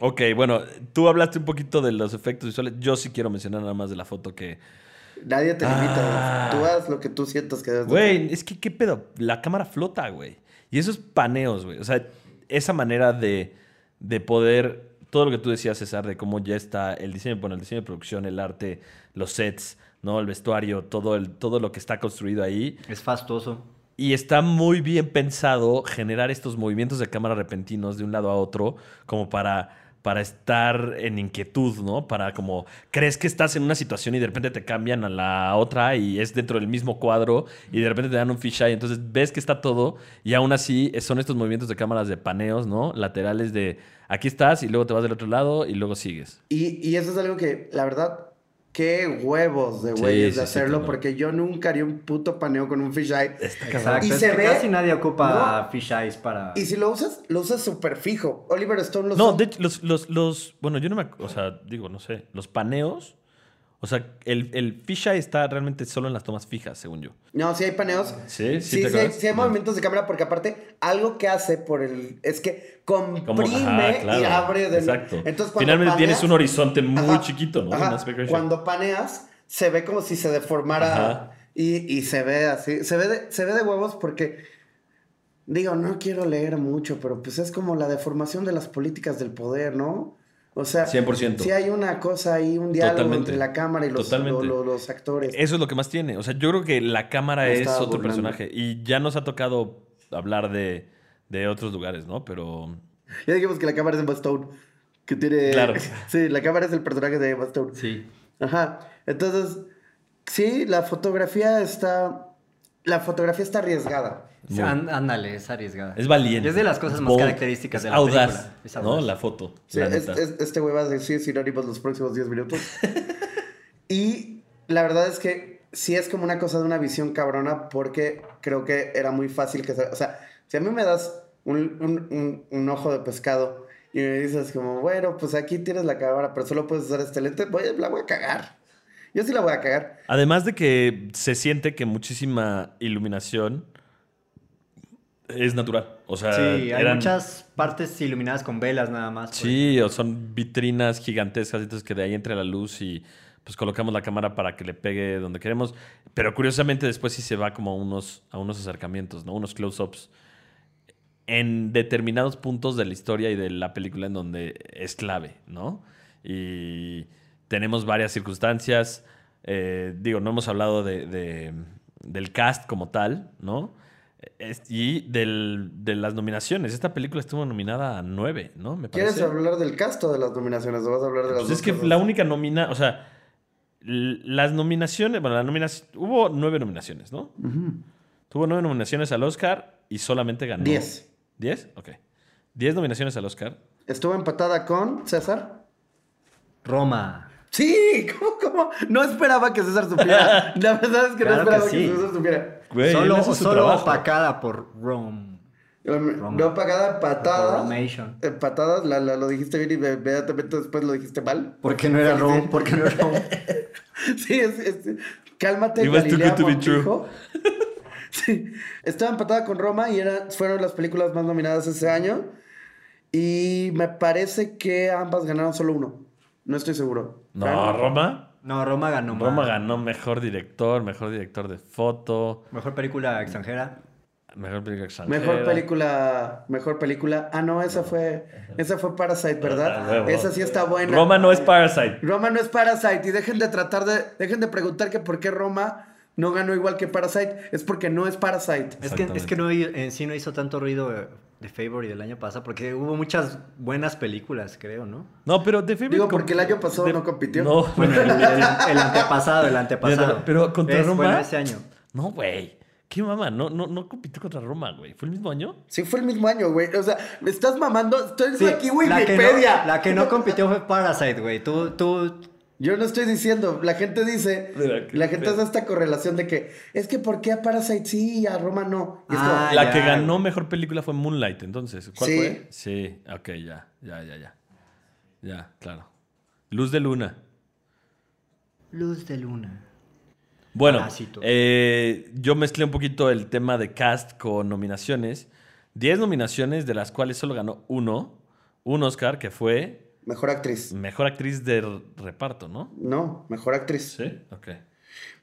Ok, bueno, tú hablaste un poquito de los efectos visuales. Yo sí quiero mencionar nada más de la foto que. Nadie te limita. Ah. Tú haz lo que tú sientas que debes de Güey, es que qué pedo. La cámara flota, güey. Y esos paneos, güey. O sea, esa manera de, de poder. Todo lo que tú decías, César, de cómo ya está el diseño, bueno, el diseño de producción, el arte, los sets, ¿no? El vestuario, todo, el, todo lo que está construido ahí. Es fastuoso. Y está muy bien pensado generar estos movimientos de cámara repentinos de un lado a otro, como para, para estar en inquietud, ¿no? Para como, crees que estás en una situación y de repente te cambian a la otra y es dentro del mismo cuadro y de repente te dan un fisheye, entonces ves que está todo y aún así son estos movimientos de cámaras de paneos, ¿no? Laterales de aquí estás y luego te vas del otro lado y luego sigues. Y, y eso es algo que, la verdad, qué huevos de güeyes sí, de sí, hacerlo, porque yo nunca haría un puto paneo con un fisheye. Exacto. Y es se que ve- Casi nadie ocupa No. fish eyes para. Y si lo usas, lo usas súper fijo. Oliver Stone lo No, de hecho, los, los, los, bueno, yo no me, o sea, digo, no sé, los paneos, o sea, el, el fisheye está realmente solo en las tomas fijas, según yo. No, sí hay paneos. Sí, sí, Sí, ¿te sí, hay, acuerdas? sí hay No. movimientos de cámara, porque aparte, algo que hace por el. es que comprime ajá, claro, y abre de Exacto. Entonces, cuando Finalmente paneas- tienes un horizonte muy Ajá, chiquito, ¿no? ajá. Cuando paneas, se ve como si se deformara y, y se ve así. Se ve, de, se ve de huevos porque. Digo, no quiero leer mucho, pero pues es como la deformación de las políticas del poder, ¿no? O sea, 100%. si hay una cosa ahí, un diálogo Totalmente. entre la cámara y los, Totalmente. lo- lo- los actores. Eso es lo que más tiene. O sea, yo creo que la cámara Me es otro burlando. personaje. Y ya nos ha tocado hablar de, de otros lugares, ¿no? Pero. Ya dijimos que la cámara es Emma Stone. Que tiene. Claro. [LAUGHS] Sí, la cámara es el personaje de Emma Stone. Sí. Ajá. Entonces, sí, la fotografía está. La fotografía está arriesgada. Muy- Án- Ándale, es arriesgada. Es valiente. Es de las cosas Es más bold, características es de la audaz, película. Es ¿no? audaz. La foto. Sí, la es- es- este güey va a decir sinónimos los próximos 10 minutos. [LAUGHS] y la verdad es que sí es como una cosa de una visión cabrona porque creo que era muy fácil que... se- O sea, si a mí me das un, un- un- un ojo de pescado y me dices como, bueno, pues aquí tienes la cámara, pero solo puedes usar este lente, voy, la voy a cagar. Yo sí la voy a cagar. Además de que se siente que muchísima iluminación es natural. O sea, Sí, hay eran- muchas partes iluminadas con velas nada más. pues. Sí, o son vitrinas gigantescas, entonces que de ahí entre la luz y pues colocamos la cámara para que le pegue donde queremos. Pero curiosamente después sí se va como a unos, a unos acercamientos, ¿no? Unos close-ups en determinados puntos de la historia y de la película en donde es clave, ¿no? Y tenemos varias circunstancias. eh, digo, no hemos hablado de, de- del cast como tal, ¿no? Es- y del- de las nominaciones. Esta película estuvo nominada a nueve, ¿no? Me ¿Quieres parece. hablar del cast o de las nominaciones? ¿O vas a hablar de las Pues dos es que cosas? la única nomina, o sea, las nominaciones, bueno, la nominación, hubo nueve nominaciones, ¿no? Tuvo nueve nominaciones al Oscar y solamente ganó. Diez. ¿Diez? Ok. Diez nominaciones al Oscar. Estuvo empatada con César. Roma. Sí, ¿cómo, cómo? No esperaba que César supiera. [LAUGHS] La verdad es que Claro no esperaba que, sí. César supiera. Güey, solo solo opacada por Rome. No pagada. Empatadas, la, la- lo dijiste bien y me- inmediatamente después lo dijiste mal. Porque no era Rome, sí. porque no era Rome. Sí, es, es- cálmate, It was too Galilea good to be true. Montijo. [LAUGHS] Sí, estaba empatada con Roma y era, fueron las películas más nominadas ese año. Y me parece que ambas ganaron solo uno. No estoy seguro. No, Fran. Roma. No, Roma ganó más. Roma ganó mejor director, mejor director de foto, Mejor película extranjera. mejor película extranjera. Mejor película, mejor película. Ah, no, esa fue, esa fue Parasite, ¿verdad? esa sí está buena. Roma no es Parasite. Roma no es Parasite y dejen de tratar de, dejen de preguntar que por qué Roma no ganó igual que Parasite. Es porque no es Parasite. Es que, es que no, en sí no hizo tanto ruido eh, de Favor y del año pasado, porque hubo muchas buenas películas, creo, ¿no? No, pero The Favorite Digo, porque el año pasado de- no compitió. No, [LAUGHS] Bueno, el, el- el antepasado, el antepasado. [LAUGHS] Pero contra Es, Roma. Bueno, ese año. No, güey. ¿Qué mamá? No, no, no compitió contra Roma, güey. ¿Fue el mismo año? Sí, fue el mismo año, güey. O sea, me estás mamando. Estoy Sí, aquí, la que no- Wikipedia. La que no compitió fue Parasite, güey. Tú, tú, Yo no estoy diciendo, la gente dice, Mira, la gente hace esta correlación de que es que ¿por qué a Parasite sí y a Roma no? Y es como, Ah, la ya, que ganó mejor película fue Moonlight, entonces. ¿Cuál Sí. fue? Sí, ok, ya, ya, ya, ya. Ya, claro. Luz de Luna. Luz de Luna. Bueno, eh, yo mezclé un poquito el tema de cast con nominaciones. Diez nominaciones, de las cuales solo ganó uno. Un Oscar, que fue mejor actriz. Mejor Actriz de Reparto, ¿no? No, mejor actriz. Sí, ok.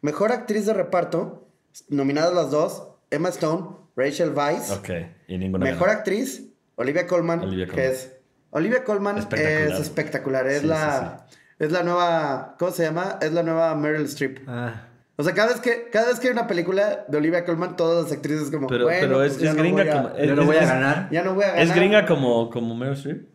Mejor actriz de reparto, nominadas las dos, Emma Stone, Rachel Weisz. Ok, y ninguna Mejor ganó. actriz, Olivia Colman, Olivia que Colman. es Olivia Colman Espectacular. es espectacular, es Sí, la es la nueva, ¿cómo se llama? Es la nueva Meryl Streep. Ah, O sea, cada vez que cada vez que hay una película de Olivia Colman, todas las actrices como, Pero, bueno, pero es, pues es gringa como... no voy a ganar. ya no voy a ganar. ¿Es gringa como, como Meryl Streep?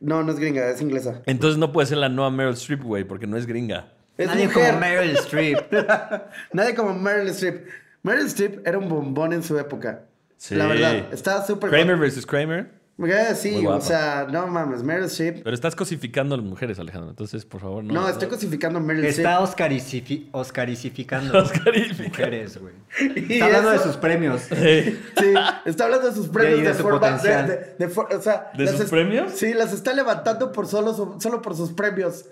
No, no es gringa, es inglesa. Entonces no puede ser la nueva Meryl Streep, güey, porque no es gringa. Es Nadie mujer. como Meryl Streep. [LAUGHS] Nadie como Meryl Streep. Meryl Streep era un bombón en su época. Sí. La verdad, estaba súper Kramer versus Kramer. Eh, Sí, o sea, no mames, Meryl Streep. Pero estás cosificando a las mujeres, Alejandro. Entonces, por favor, no. No, estoy cosificando a Meryl Está Streep. oscaricifi- oscaricificando. [LAUGHS] Oscarificando. Mujeres, güey. [LAUGHS] Está hablando de sus premios. [LAUGHS] Sí. Sí, está hablando de sus premios de, de su forma. De, potencial. de- de for- o sea, ¿De las sus premios? Sí, las está levantando por solo, solo por sus premios.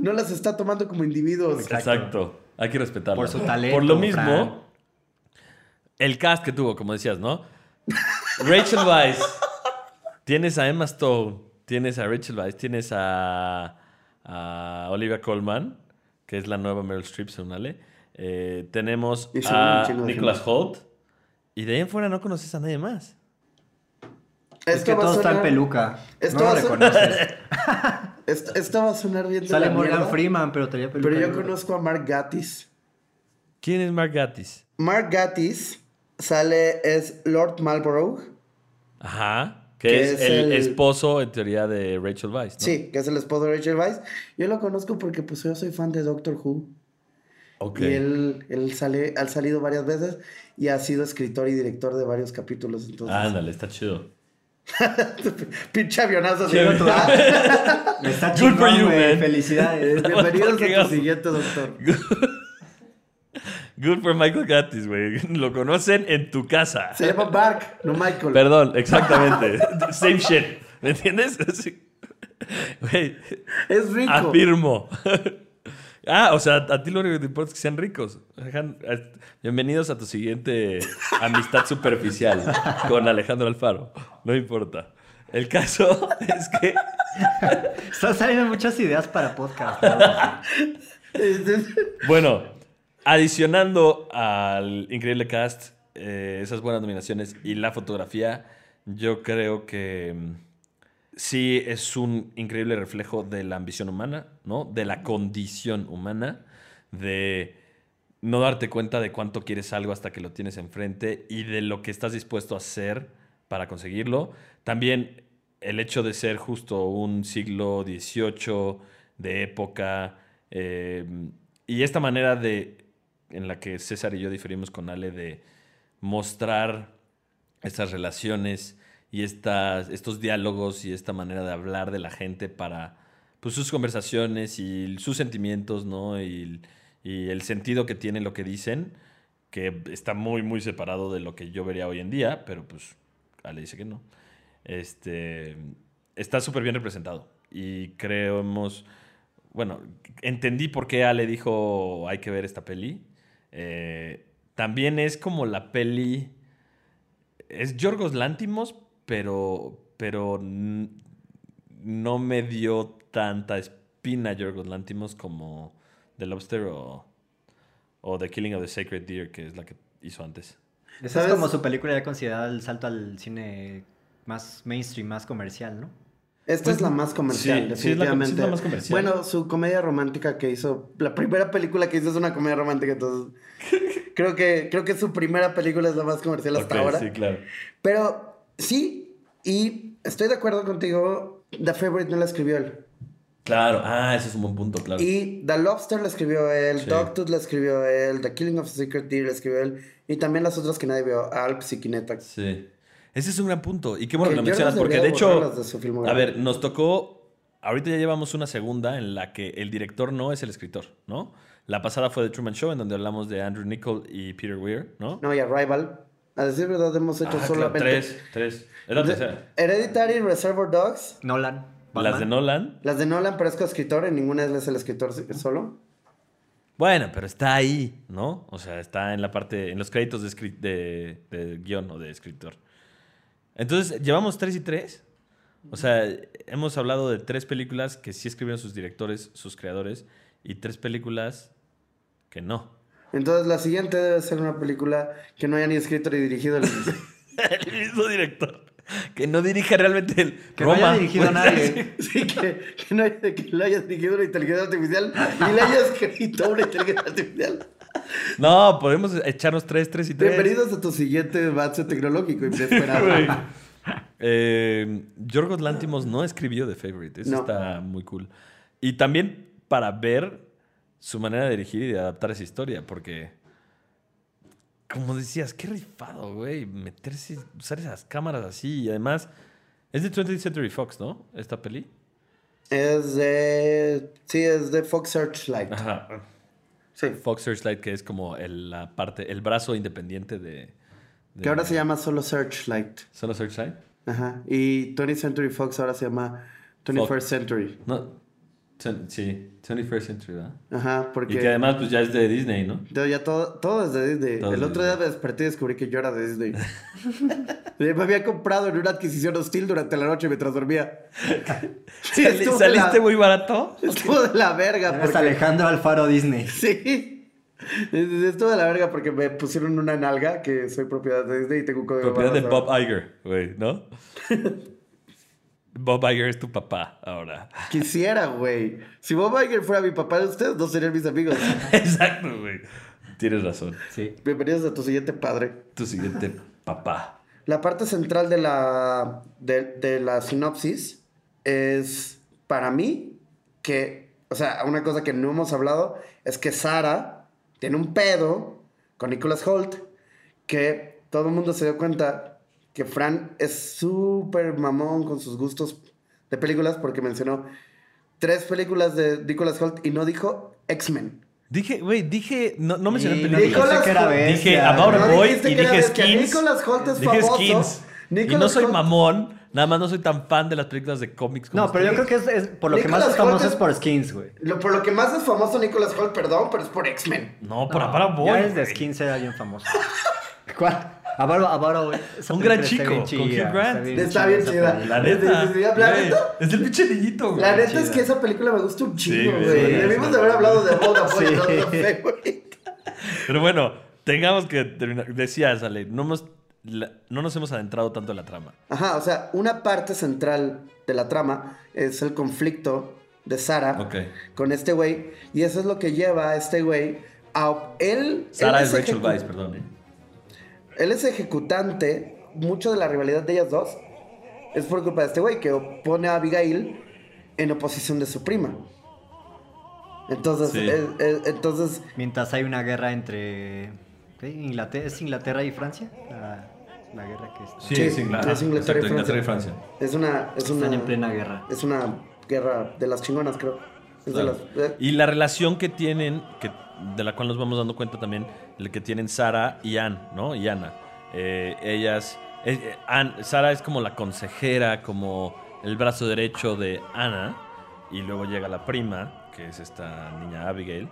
No las está tomando como individuos. Exacto. Hay que respetarlo. Por su talento, Por lo mismo, el cast que tuvo, como decías, ¿no? Rachel Weisz. Tienes a Emma Stone. Tienes a Rachel Weisz. Tienes a, a Olivia Colman, que es la nueva Meryl Streep, según Ale. Eh, tenemos a Nicholas. Holt. Y de ahí en fuera no conoces a nadie más. Es Esto que todo está en peluca. Esto no lo reconoces. [LAUGHS] Esto, esto va a sonar bien de Sale la Morgan mierda, Freeman, pero tenía peluca. Pero yo conozco a Mark Gatiss. ¿Quién es Mark Gatiss? Mark Gatiss sale, es Lord Marlborough. Ajá. Que, Que es, es el, el- esposo, en teoría, de Rachel Weisz, ¿no? Sí, que es el esposo de Rachel Weisz. Yo lo conozco porque pues yo soy fan de Doctor Who. Ok. Y él, él sale, ha salido varias veces y ha sido escritor y director de varios capítulos. Entonces, Ándale, está chido. [LAUGHS] pinche avionazo. Sí, [LAUGHS] ah, Está Good chingón, for you, güey. man. Felicidades. [LAUGHS] Bienvenidos a tu siguiente doctor. Good for Michael Gatis, güey. [LAUGHS] Lo conocen en tu casa. Se llama Mark, no Michael. Perdón, exactamente. [LAUGHS] Same shit. ¿Me entiendes? [LAUGHS] Sí. Güey, Es rico. afirmo. Ah, o sea, a ti lo único que te importa es que sean ricos. Bienvenidos a tu siguiente amistad superficial con Alejandro Alfaro. No importa. El caso es que Están saliendo muchas ideas para podcast. ¿no? Bueno, adicionando al increíble cast, eh, esas buenas nominaciones y la fotografía, yo creo que mm, sí es un increíble reflejo de la ambición humana, ¿no? De la condición humana, de no darte cuenta de cuánto quieres algo hasta que lo tienes enfrente y de lo que estás dispuesto a hacer para conseguirlo. También el hecho de ser justo un siglo XVIII de época eh, y esta manera de en la que César y yo diferimos con Ale de mostrar estas relaciones y estas, estos diálogos y esta manera de hablar de la gente para pues, sus conversaciones y sus sentimientos, ¿no? Y, y el sentido que tiene lo que dicen, que está muy, muy separado de lo que yo vería hoy en día, pero pues Ale dice que no. Este, está súper bien representado. Y creemos, bueno, entendí por qué Ale dijo hay que ver esta peli. Eh, también es como la peli, es Yorgos Lántimos, pero, pero no me dio tanta espina Yorgos Lántimos como The Lobster o, o The Killing of the Sacred Deer, que es la que hizo antes. Esa es como su película ya considerada el salto al cine más mainstream, más comercial, ¿no? Esta Pues, es la más comercial, sí, sí es la- sí es la definitivamente. más comercial. Bueno, su comedia romántica que hizo, la primera película que hizo es una comedia romántica, entonces [LAUGHS] creo que creo que su primera película es la más comercial hasta ahora. Sí, claro. Pero sí, y estoy de acuerdo contigo, The Favorite no la escribió él. Claro, ah, ese es un buen punto, claro. Y The Lobster la escribió él. Dogtooth la escribió él, The Killing of a Secret Deer la escribió él, y también las otras que nadie vio, Alps y Kinetax. Sí. Ese es un gran punto. Y qué bueno que, Que lo mencionas, porque de hecho, de a ver, nos tocó, ahorita ya llevamos una segunda en la que el director no es el escritor, ¿no? La pasada fue The Truman Show, en donde hablamos de Andrew Nichol y Peter Weir, ¿no? No, y Arrival. A decir verdad, hemos hecho Ah, claro, solamente... tres, tres. Es la De- tercera. Hereditary, Reservoir Dogs, Nolan. Las de Nolan. las de Nolan, pero es coescritor, en ninguna es el escritor solo. Bueno, pero está ahí, ¿no? O sea, está en la parte, en los créditos de, escri- de, de guion o de escritor. Entonces, llevamos tres y tres. O sea, hemos hablado de tres películas que sí escribieron sus directores, sus creadores, y tres películas que no. Entonces la siguiente debe ser una película que no haya ni escrito ni dirigido el... [LAUGHS] el mismo director. Que no dirige realmente el Que no haya Roma. dirigido a [LAUGHS] nadie. Sí, que, que no haya, que le haya dirigido una inteligencia artificial y le haya escrito una inteligencia artificial. No, podemos echarnos tres, tres y tres. Bienvenidos a tu siguiente avance tecnológico inesperado. Eh, Yorgos Lántimos no escribió The Favorite. Eso No. está muy cool. Y también para ver su manera de dirigir y de adaptar esa historia, porque, como decías, qué rifado, güey, meterse, usar esas cámaras así. Y además, es de 20th Century Fox, ¿no? Esta peli. Es de... Sí, es de Fox Searchlight. Ajá. Sí. Fox Searchlight, que es como el, la parte, el brazo independiente de. de- Que ahora se llama solo Searchlight. ¿Solo Searchlight? Ajá. Y 20th Century Fox ahora se llama 21st Century. No. Sí, 21st Century, ¿verdad? Ajá, porque... Y que además, pues ya es de Disney, ¿no? Yo ya todo, todo es de Disney. Todo el otro día me desperté y descubrí que yo era de Disney. [LAUGHS] me había comprado en una adquisición hostil durante la noche mientras dormía. [LAUGHS] Sí, ¿Saliste la- muy barato? Estuvo de la verga. Eres Porque... Alejandro Alfaro Disney. [LAUGHS] Sí. Estuvo de la verga porque me pusieron una nalga que soy propiedad de Disney y tengo un código Propiedad de Bob Iger, güey, ¿no? Bob Iger es tu papá ahora. Quisiera, güey. Si Bob Iger fuera mi papá de ustedes, no serían mis amigos. [LAUGHS] Exacto, güey. Tienes razón. Sí. Bienvenidos a tu siguiente padre. Tu siguiente papá. La parte central de la, de, de la sinopsis es, para mí, que, o sea, una cosa que no hemos hablado es que Sara tiene un pedo con Nicholas Holt, que todo el mundo se dio cuenta que Fran es súper mamón con sus gustos de películas porque mencionó tres películas de Nicholas Holt y no dijo X-Men. Dije, güey, dije, no, no mencioné películas. dijiste que era Nicolas- Dije bestia. About a No Boy y dije bestia. Skins. Nicolas Holt es dije famoso. Skins. y no Nicolas soy Holt- mamón, nada más no soy tan fan de las películas de cómics como No, pero yo creo que es, es- por lo que Nicolas más es famoso es- es por skins, güey. Lo, por lo que más es famoso Nicolas Holt, perdón, pero es por X-Men. No, por No, About a Boy. Ya es de skins era bien famoso. [LAUGHS] ¿Cuál? About, About a Boy. Esa Un gran chico, bien con Hugh Grant. Está bien chida. La Es neta. es Es del pinche niñito, güey. La neta es que esa película me gusta un chingo, güey, güey. sí, Debimos de haber hablado de [LAUGHS] sé, güey. Pero bueno, tengamos que terminar. Decías, Ale, no, hemos, la- no nos hemos adentrado tanto en la trama. Ajá, o sea, una parte central de la trama es el conflicto de Sara con este güey. Y eso es lo que lleva a este güey a él. Sara él es Rachel Weisz, perdón. ¿eh? Él es ejecutante. Mucho de la rivalidad de ellas dos es por culpa de este güey que pone a Abigail en oposición de su prima. Entonces, Sí. entonces Mientras hay una guerra entre. ¿qué? Inglaterra, ¿Es Inglaterra y Francia? La, la guerra que está. Sí, Sí, es Inglaterra. es Inglaterra y Exacto, Inglaterra y Francia. es una, es una, Están en plena guerra. es una guerra de las chingonas, creo. Es de Claro. las- eh, Y la relación que tienen, que, de la cual nos vamos dando cuenta también, el que tienen Sara y Ann, ¿no? Y Ana. Eh, ellas eh, eh, Sara es como la consejera, como el brazo derecho de Ana. Y luego llega la prima, que es esta niña Abigail.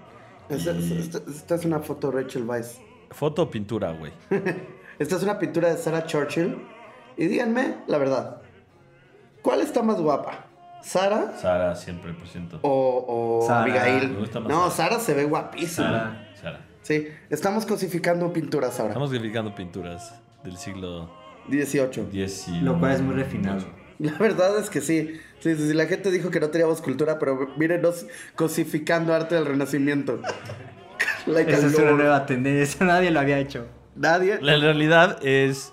Esta, y- esta- esta es una foto de Rachel Weisz. Foto o pintura, güey. [LAUGHS] Esta es una pintura de Sarah Churchill. Y díganme la verdad. ¿Cuál está más guapa? ¿Sara Sara, siempre, por ciento. o, o Sara. Abigail? Me gusta más No, Sara. Sara se ve guapísima. Sara. Sara. Sí, estamos cosificando pinturas ahora. Estamos verificando pinturas del siglo 18. X y... Lo cual es muy refinado. La verdad es que sí. Sí, sí, sí, La gente dijo que no teníamos cultura, pero mírenos cosificando arte del renacimiento. [LAUGHS] Like Esa es una nueva tendencia, [LAUGHS] nadie lo había hecho. Nadie. La realidad es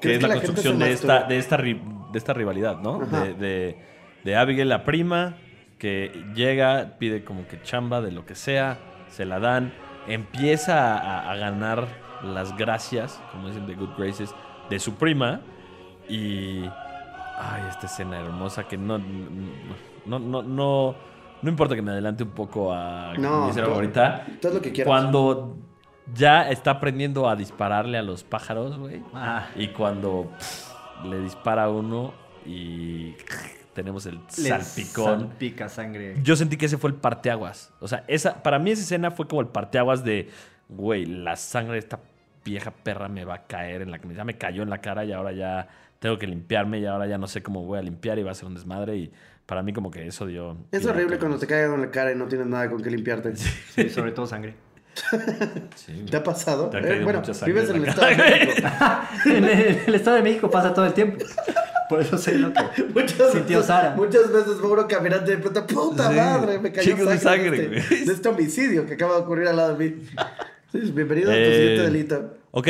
que ¿Crees es que la, construcción de esta, de, esta ri- de esta rivalidad, ¿no? Ajá. De, de, de Abigail, la prima, que llega, pide como que chamba de lo que sea, se la dan, empieza a, a ganar las gracias, como dicen de Good Graces, de su prima y... Ay, esta escena hermosa que no... No, no, no, no importa que me adelante un poco a No, mi favorita. haz lo que quieras. Cuando ya está aprendiendo a dispararle a los pájaros, güey. Ah, Y cuando pff, le dispara a uno y tenemos el salpicón. Salpica sangre. Yo sentí que ese fue el parteaguas. O sea, esa, para mí esa escena fue como el parteaguas de, güey, la sangre de esta vieja perra me va a caer en la Ya me cayó en la cara y ahora ya tengo que limpiarme y ahora ya no sé cómo voy a limpiar y va a ser un desmadre. Y para mí como que eso dio... Es horrible cuando te cae en la cara y no tienes nada con que limpiarte. Sí, sobre todo sangre. Sí. ¿Te ha pasado? Te ha Eh, bueno, vives en en el Estado de México. [LAUGHS] en, el, en el Estado de México pasa todo el tiempo. Por eso sé lo que [LAUGHS] Muchas sintió veces, Sara. muchas veces Mauro caminando y de puta Sí, madre, me cayó chingos de sangre, sangre, de, este, güey. de este homicidio que acaba de ocurrir al lado de mí. Sí, bienvenido a tu Eh, siguiente delito. Ok,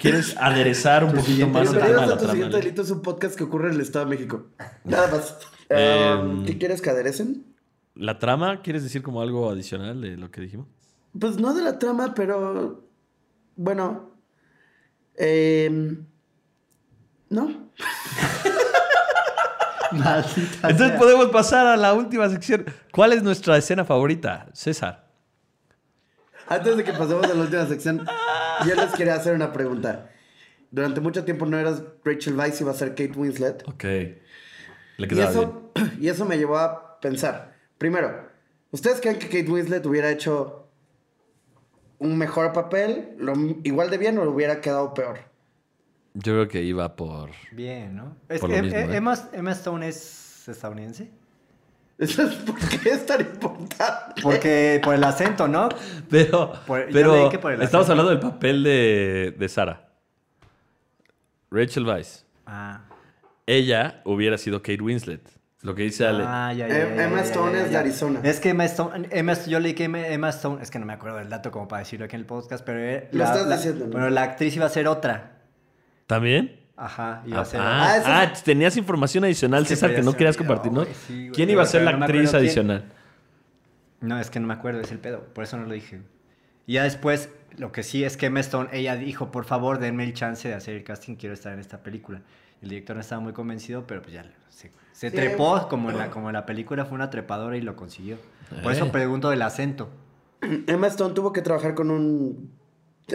¿quieres aderezar un poquito más el tema de a la tu trama? siguiente delito es un podcast que ocurre en el Estado de México. Nada más. [LAUGHS] Eh, Um, ¿Qué quieres que aderecen? ¿La trama quieres decir como algo adicional de lo que dijimos? Pues no de la trama, pero bueno. Eh, no. [LAUGHS] Maldita Entonces sea. podemos pasar a la última sección. ¿Cuál es nuestra escena favorita, César? Antes de que pasemos a la última sección, yo les quería hacer una pregunta. Durante mucho tiempo no eras Rachel Weisz, iba a ser Kate Winslet. Ok. Le Y bien. eso, y eso me llevó a pensar. Primero, ¿ustedes creen que Kate Winslet hubiera hecho un mejor papel? Lo, igual de bien o hubiera quedado peor? Yo creo que iba por... Bien, ¿no? Es Por que lo mismo, Em- ¿eh? Emma, Emma Stone es estadounidense. Eso es [LAUGHS] ¿Por qué es tan importante? Porque por el acento, ¿no? Pero, Por- pero por el estamos acento. hablando del papel de, de Sara. Rachel Weisz. Ah, Ella hubiera sido Kate Winslet. Lo que dice Ale. Ah, ya, ya, Em- ya, Emma ya, ya, Stone ya, es de. Arizona. Es que Emma Stone, Emma, yo leí que Emma, Stone, es que no me acuerdo del dato como para decirlo aquí en el podcast, pero eh, Lo estás diciendo, ¿no? Pero la actriz iba a ser otra. ¿También? Ajá, iba Ah, a ser ah, Ah, ah, tenías información adicional, que César, que no querías olvidó, compartirnos. sí. ¿Quién iba a ser la no actriz quién. adicional? No, es que no me acuerdo, es el pedo, por eso no lo dije. Y ya después, lo que sí es que Emma Stone, ella dijo, por favor, denme el chance de hacer el casting, quiero estar en esta película. El director no estaba muy convencido, pero pues ya se, se Sí. trepó, como en, la, como en la película fue una trepadora y lo consiguió. Por Eh. eso pregunto del acento. Emma Stone tuvo que trabajar con un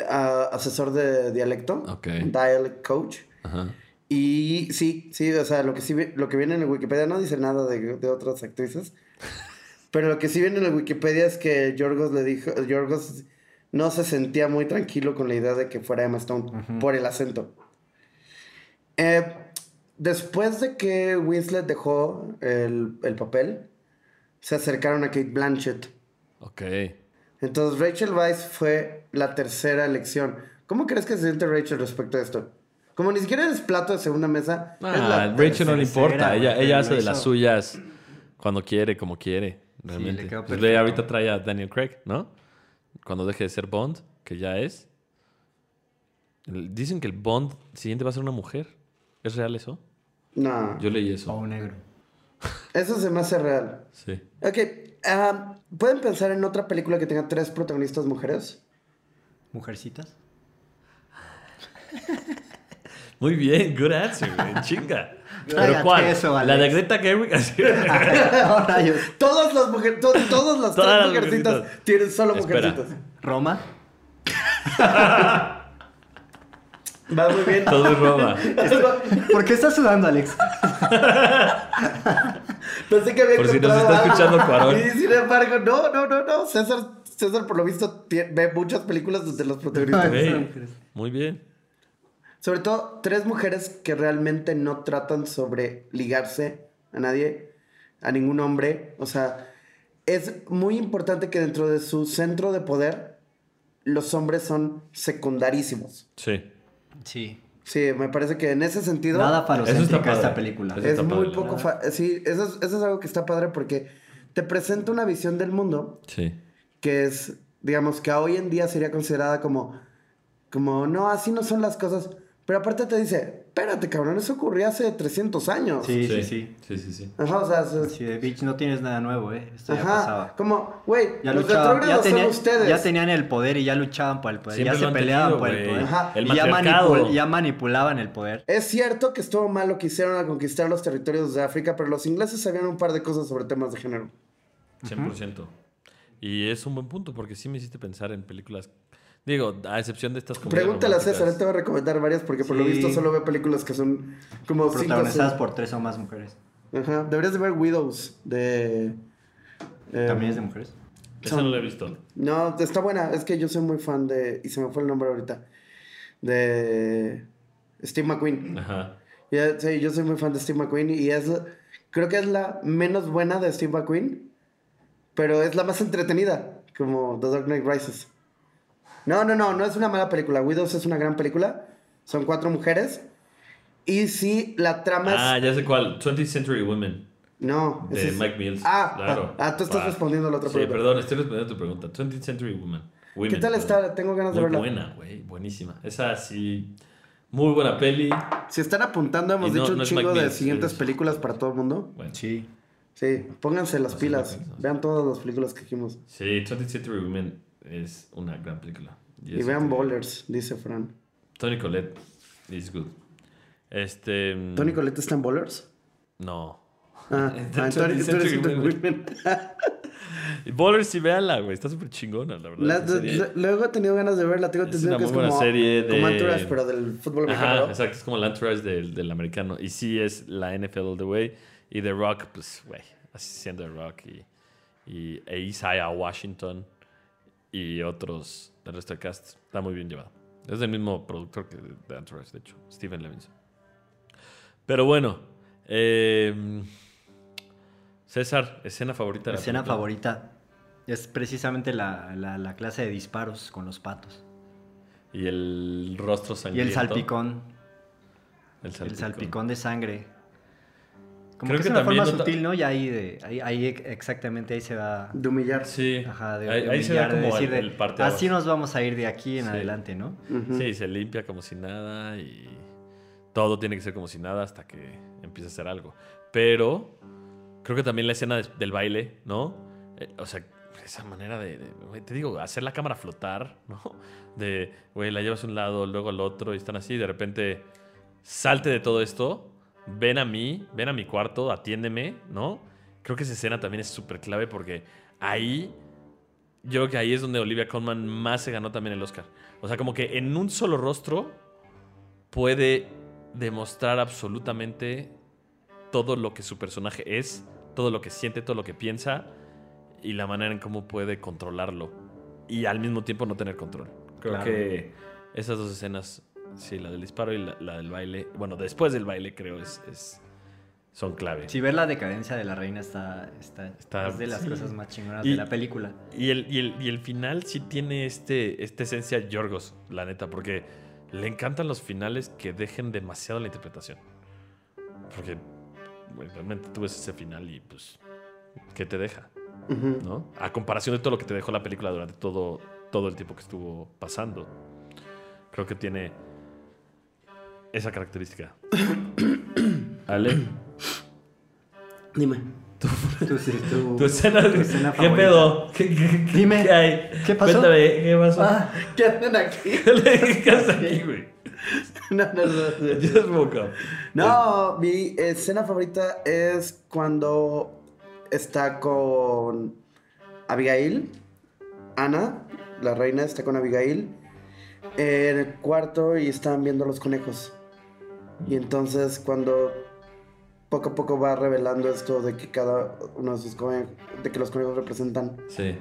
ah, asesor de dialecto, Ok. un dialect coach. Ajá. Y sí, sí, o sea, lo que sí vi- lo que viene en el Wikipedia no dice nada de, de otras actrices. [LAUGHS] Pero lo que sí viene en el Wikipedia es que Yorgos le dijo, Yorgos no se sentía muy tranquilo con la idea de que fuera Emma Stone por el acento. Eh, después de que Winslet dejó el, el papel, se acercaron a Kate Blanchett. Ok. Entonces Rachel Weisz fue la tercera elección. ¿Cómo crees que se siente Rachel respecto a esto? Como ni siquiera es plato de segunda mesa. es la Ah, Rachel no le importa. Ella, ella hace de las suyas cuando quiere, como quiere. Realmente. le quedó pues ahorita trae a Daniel Craig, ¿no? Cuando deje de ser Bond, que ya es. Dicen que el Bond siguiente va a ser una mujer. ¿Es real eso? No, Yo leí O eso. un negro. eso se me hace real. Sí. Ok, ah, ¿pueden pensar en otra película que tenga tres protagonistas mujeres? ¿Mujercitas? Muy bien, good answer, güey. Chinga. ¿Pero cuál? eso, ¿La de. Greta Gerwig? [LAUGHS] Rayos. Todas las mujeres, to- todas las Todas tres las mujercitas mujercitas. tienen solo Espera. mujercitas. ¿Roma? Va muy bien. Todo es Roma. [LAUGHS] ¿Por qué estás sudando, Alex? [LAUGHS] Pensé que había Por si nos está algo. escuchando Cuarón. Y sin embargo, no, no, no, no. César, César por lo visto ve muchas películas donde los protagonistas. Ey, muy bien. Sobre todo, tres mujeres que realmente no tratan sobre ligarse a nadie, a ningún hombre. O sea, es muy importante que dentro de su centro de poder, los hombres son secundarísimos. Sí. Sí. Sí, me parece que en ese sentido. Nada Eso falocéntrica esta película. Eso es está muy padre, poco. fa- Sí, eso es, eso es algo que está padre porque te presenta una visión del mundo Sí. que es, digamos, que hoy en día sería considerada como, como, no, así no son las cosas. Pero aparte te dice, espérate, cabrón, eso ocurrió hace 300 años. Sí, sí, sí. Sí, sí, sí. Ajá, o sea, es- Sí, de Beach no tienes nada nuevo, ¿eh? Esto ya ajá, pasaba. como, güey, Ya los luchaban, ya, tenían, son ustedes. ya tenían el poder y ya luchaban por el poder. Siempre ya se peleaban tenido, por el poder. Ajá. El y ya, matriarcado. manipul- ya manipulaban el poder. Es cierto que estuvo mal lo que hicieron al conquistar los territorios de África, pero los ingleses sabían un par de cosas sobre temas de género. 100%. Y es un buen punto porque sí me hiciste pensar en películas. Digo, a excepción de estas comedias Pregúntale a César, él te va a recomendar varias porque por lo Sí. visto solo ve películas que son como cinco Protagonizadas seis- por tres o más mujeres. Ajá, deberías de ver Widows de... eh, También es de mujeres. Esa no la he visto. No, está buena. Es que yo soy muy fan de. Y se me fue el nombre ahorita. De. Steve McQueen. Ajá. Ya, sí, yo soy muy fan de Steve McQueen. Y es. Creo que es la menos buena de Steve McQueen. Pero es la más entretenida. Como The Dark Knight Rises. No, no, no. No es una mala película. Widows es una gran película. Son cuatro mujeres. Y sí, la trama es. Ah, ya sé cuál. 20th Century Women. no. De es- Mike Mills. Ah, claro. ah, tú estás Ah. respondiendo a la otra Sí, pregunta. perdón, estoy respondiendo a tu pregunta. 20th Century Women. ¿Qué Women, tal perdón. está? Tengo ganas de Muy verla. buena, güey. Buenísima. Esa sí. Muy buena peli. Si están apuntando, hemos Y no- dicho un no es chingo de Mills, siguientes es- películas para todo el mundo. Bueno. Sí. Sí, pónganse las Así pilas. Vean todas las películas que dijimos. Sí, 20th Century Women es una gran película. Y es vean. Bowlers, dice Fran. Tony Collette is good. Este. mm, ¿Tony Colette está en Bowlers? No. Ah, [LAUGHS] ah, tú eres- 20th tú eres Century Century Women. Women. Y Bowlers sí, véanla, güey. Está súper chingona, la verdad. La- de- luego he tenido ganas de verla. Tengo Es entendido una que es como, serie de- como Entourage, pero del fútbol mexicano. Ajá, exacto. Es como el entourage del, del americano. Y sí es la NFL all the way. Y The Rock, pues, güey. Así siendo The Rock. Y, y e Isaiah Washington. Y otros del resto del cast. Está muy bien llevado. Es del mismo productor que de Entourage, de hecho. Steven Levinson. Pero bueno. eh, César, escena favorita de la Escena película? favorita es precisamente la, la- la clase de disparos con los patos. Y el rostro Y sangriento. el salpicón. El salpicón de sangre. Como Creo que, que es una forma sutil, ¿no? Y ahí, de, ahí, ahí exactamente ahí se va... De humillar. Sí. Ajá, de, ahí, de ahí se humillar, de como decir el, de, el parte Así nos vamos a ir de aquí en Sí. adelante, ¿no? Ujú. Sí, se limpia como si nada y todo tiene que ser como si nada hasta que empiece a hacer algo. Pero creo que también la escena de- del baile, ¿no? Eh, o sea, esa manera de, de- te digo, hacer la cámara flotar, [LAUGHS] ¿no? De, güey, la llevas a un lado, luego al otro y están así, y de repente salte de todo esto, ven a mí, ven a mi cuarto, atiéndeme, ¿no? Creo que esa escena también es súper clave porque ahí yo creo que ahí es donde Olivia Colman más se ganó también el Oscar. O sea, como que en un solo rostro puede demostrar absolutamente todo lo que su personaje es, todo lo que siente, todo lo que piensa y la manera en cómo puede controlarlo y al mismo tiempo no tener control. Creo Claro. que esas dos escenas, sí, la del disparo y la, la del baile, bueno, después del baile creo es, es- son clave. Si ver la decadencia de la reina está, está, Está- es de las sí. cosas más chingonas Y- de la película. Y el, y el, y el final sí tiene este, esta esencia Yorgos, la neta, porque le encantan los finales que dejen demasiado la interpretación. Porque bueno, realmente tú ves ese final y pues, ¿qué te deja? Ujú. ¿No? A comparación de todo lo que te dejó la película durante todo, todo el tiempo que estuvo pasando. Creo que tiene esa característica. [COUGHS] Ale, Dime. Sí, tú- [LAUGHS] tu escena, tu escena ¿qué pedo? ¿Qué, qué- qué- Dime, ¿qué hay? ¿qué pasó? Cuéntame, ¿qué pasó? Ah, ¿Qué hacen aquí? [LAUGHS] ¿Qué haces aquí, güey? [LAUGHS] no, no, no, no. Just woke up. No, mi escena favorita es cuando está con Abigail. Ana, la reina, está con Abigail. en el cuarto y estaban viendo los conejos. Y entonces cuando poco a poco va revelando esto de que cada uno de sus conejos, de que los conejos representan Sí.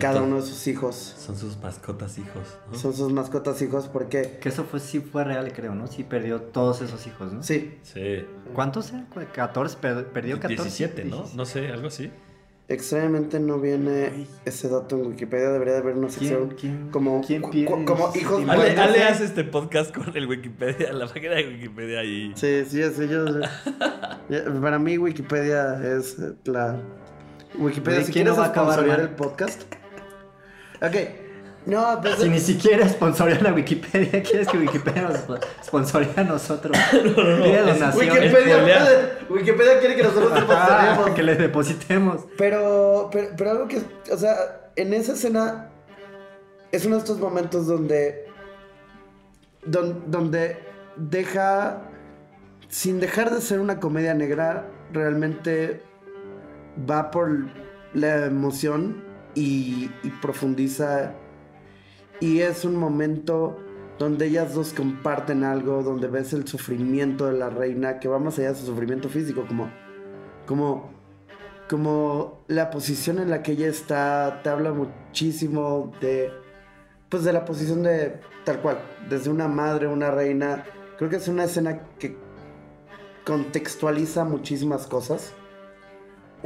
Cada uno de sus hijos. Son sus mascotas hijos. ¿no? Son sus mascotas hijos porque... Que eso fue, sí fue real, creo, ¿no? Sí perdió todos esos hijos, ¿no? Sí, Sí. ¿Cuántos eran? ¿14? Per- ¿Perdió 14? 17, ¿no? 17. No sé, algo así. Extrañamente no viene ese dato en Wikipedia. Debería de haber una sección quién- como, quién como hijos? Ale, buenos. Ale hace este podcast con el Wikipedia, la página de Wikipedia y... Sí, sí, sí, yo... Para mí Wikipedia es la... Wikipedia, si ¿quién quieres no va a acabar el podcast. Ok. No, pues... Si ni siquiera sponsorean a Wikipedia, ¿quieres que Wikipedia nos spo- sponsoree a nosotros? [LAUGHS] Donaciones. Wikipedia, Spoilear. Wikipedia quiere que nosotros que le depositemos. Pero, pero, pero algo que, o sea, en esa escena es uno de estos momentos donde, don- donde deja, sin dejar de ser una comedia negra, realmente va por la emoción y, y profundiza. Y es un momento donde ellas dos comparten algo, donde ves el sufrimiento de la reina, que va más allá de su sufrimiento físico, como, como como la posición en la que ella está te habla muchísimo de pues de la posición de tal cual desde una madre una reina. Creo que es una escena que contextualiza muchísimas cosas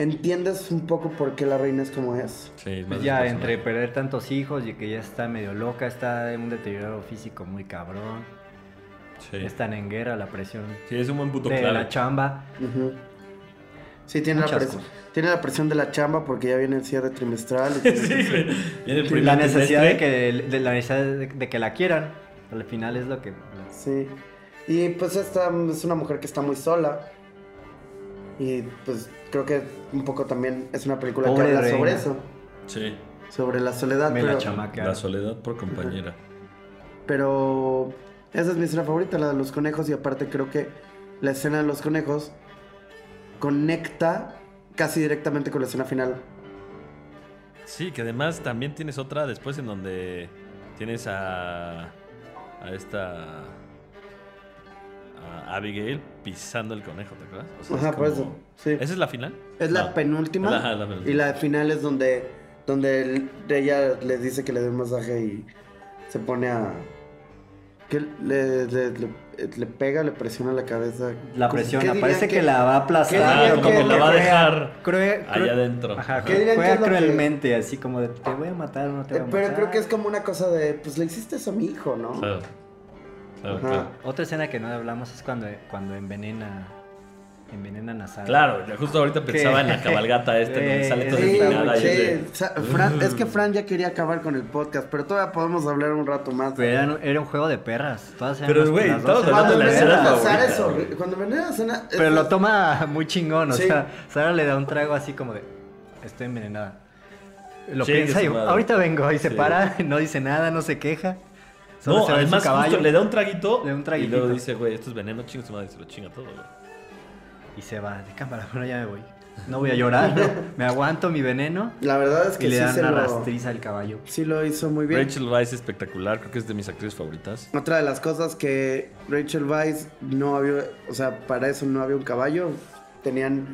entiendes un poco por qué la reina es como es Sí, más Pues de ya entre perder tantos hijos y que ya está medio loca, está en un deterioro físico muy cabrón. Sí. Están en guerra, la presión Sí, es un buen puto de clave. la chamba. Ujú. sí tiene la, Muchas presión, cosas. tiene la presión de la chamba porque ya viene el cierre trimestral y [LAUGHS] Sí. Viene el primer La necesidad de que, de la necesidad de, de que la quieran. Al final es lo que. Sí. Y pues esta es una mujer que está muy sola. Y pues creo que un poco también es una película Pobre que habla reina. sobre eso. Sí, Sobre la soledad. Me la pero, chamaca. la soledad por compañera. pero esa es mi escena favorita, la de los conejos. Y aparte creo que la escena de los conejos conecta casi directamente con la escena final. Sí, que además también tienes otra después en donde tienes a, a esta a Abigail pisando el conejo, ¿te acuerdas? O sea, es Ajá, por eso. Sí. ¿Esa es la final? Es la No. penúltima. Ajá, la penúltima. Y la final es donde, donde el- ella le dice que le dé un masaje y se pone a. que le, le, le- le pega, le presiona la cabeza. La ¿Cómo- presión, qué dirían parece que, la va a ¿qué aplastar. dirían Ah, como que la va a dejar crue- allá adentro. Ajá, ¿Qué dirían que juega que- cruelmente, así como de te voy a matar o no te voy Eh, a pero matar. creo que es como una cosa de, pues le hiciste eso a mi hijo, ¿no? Claro. Claro, Ajá. claro. Otra escena que no hablamos es cuando, cuando envenena. Envenenan a Sara. Claro, justo ahorita pensaba en la cabalgata donde Eh, sale toda y sí, es que Fran ya quería acabar con el podcast, pero todavía podemos hablar un rato más. Pero era, un- era un juego de perras. Todas eran Pero, güey, las dos estamos eran hablando Cuando de la escena Sara es horrible. Cuando envenena a Sara. es- Pero lo toma muy chingón, o Sí. sea, Sara le da un trago así como de, estoy envenenada. Lo piensa y ahorita vengo y se Sí. para, [LAUGHS] no dice nada, no se queja. Solo No, se además caballo justo le da un traguito Le da un y luego dice, güey, esto es veneno, chinga su madre, se lo chinga todo, güey. y se va de cámara. Bueno, ya me voy. No voy a llorar, no. [LAUGHS] me aguanto mi veneno La verdad es que y le sí dan se una lo, rastriza al caballo. sí lo hizo muy bien. Rachel Weisz es espectacular, creo que es de mis actrices favoritas. Otra de las cosas que Rachel Weisz no había, o sea, para eso no había un caballo. Tenían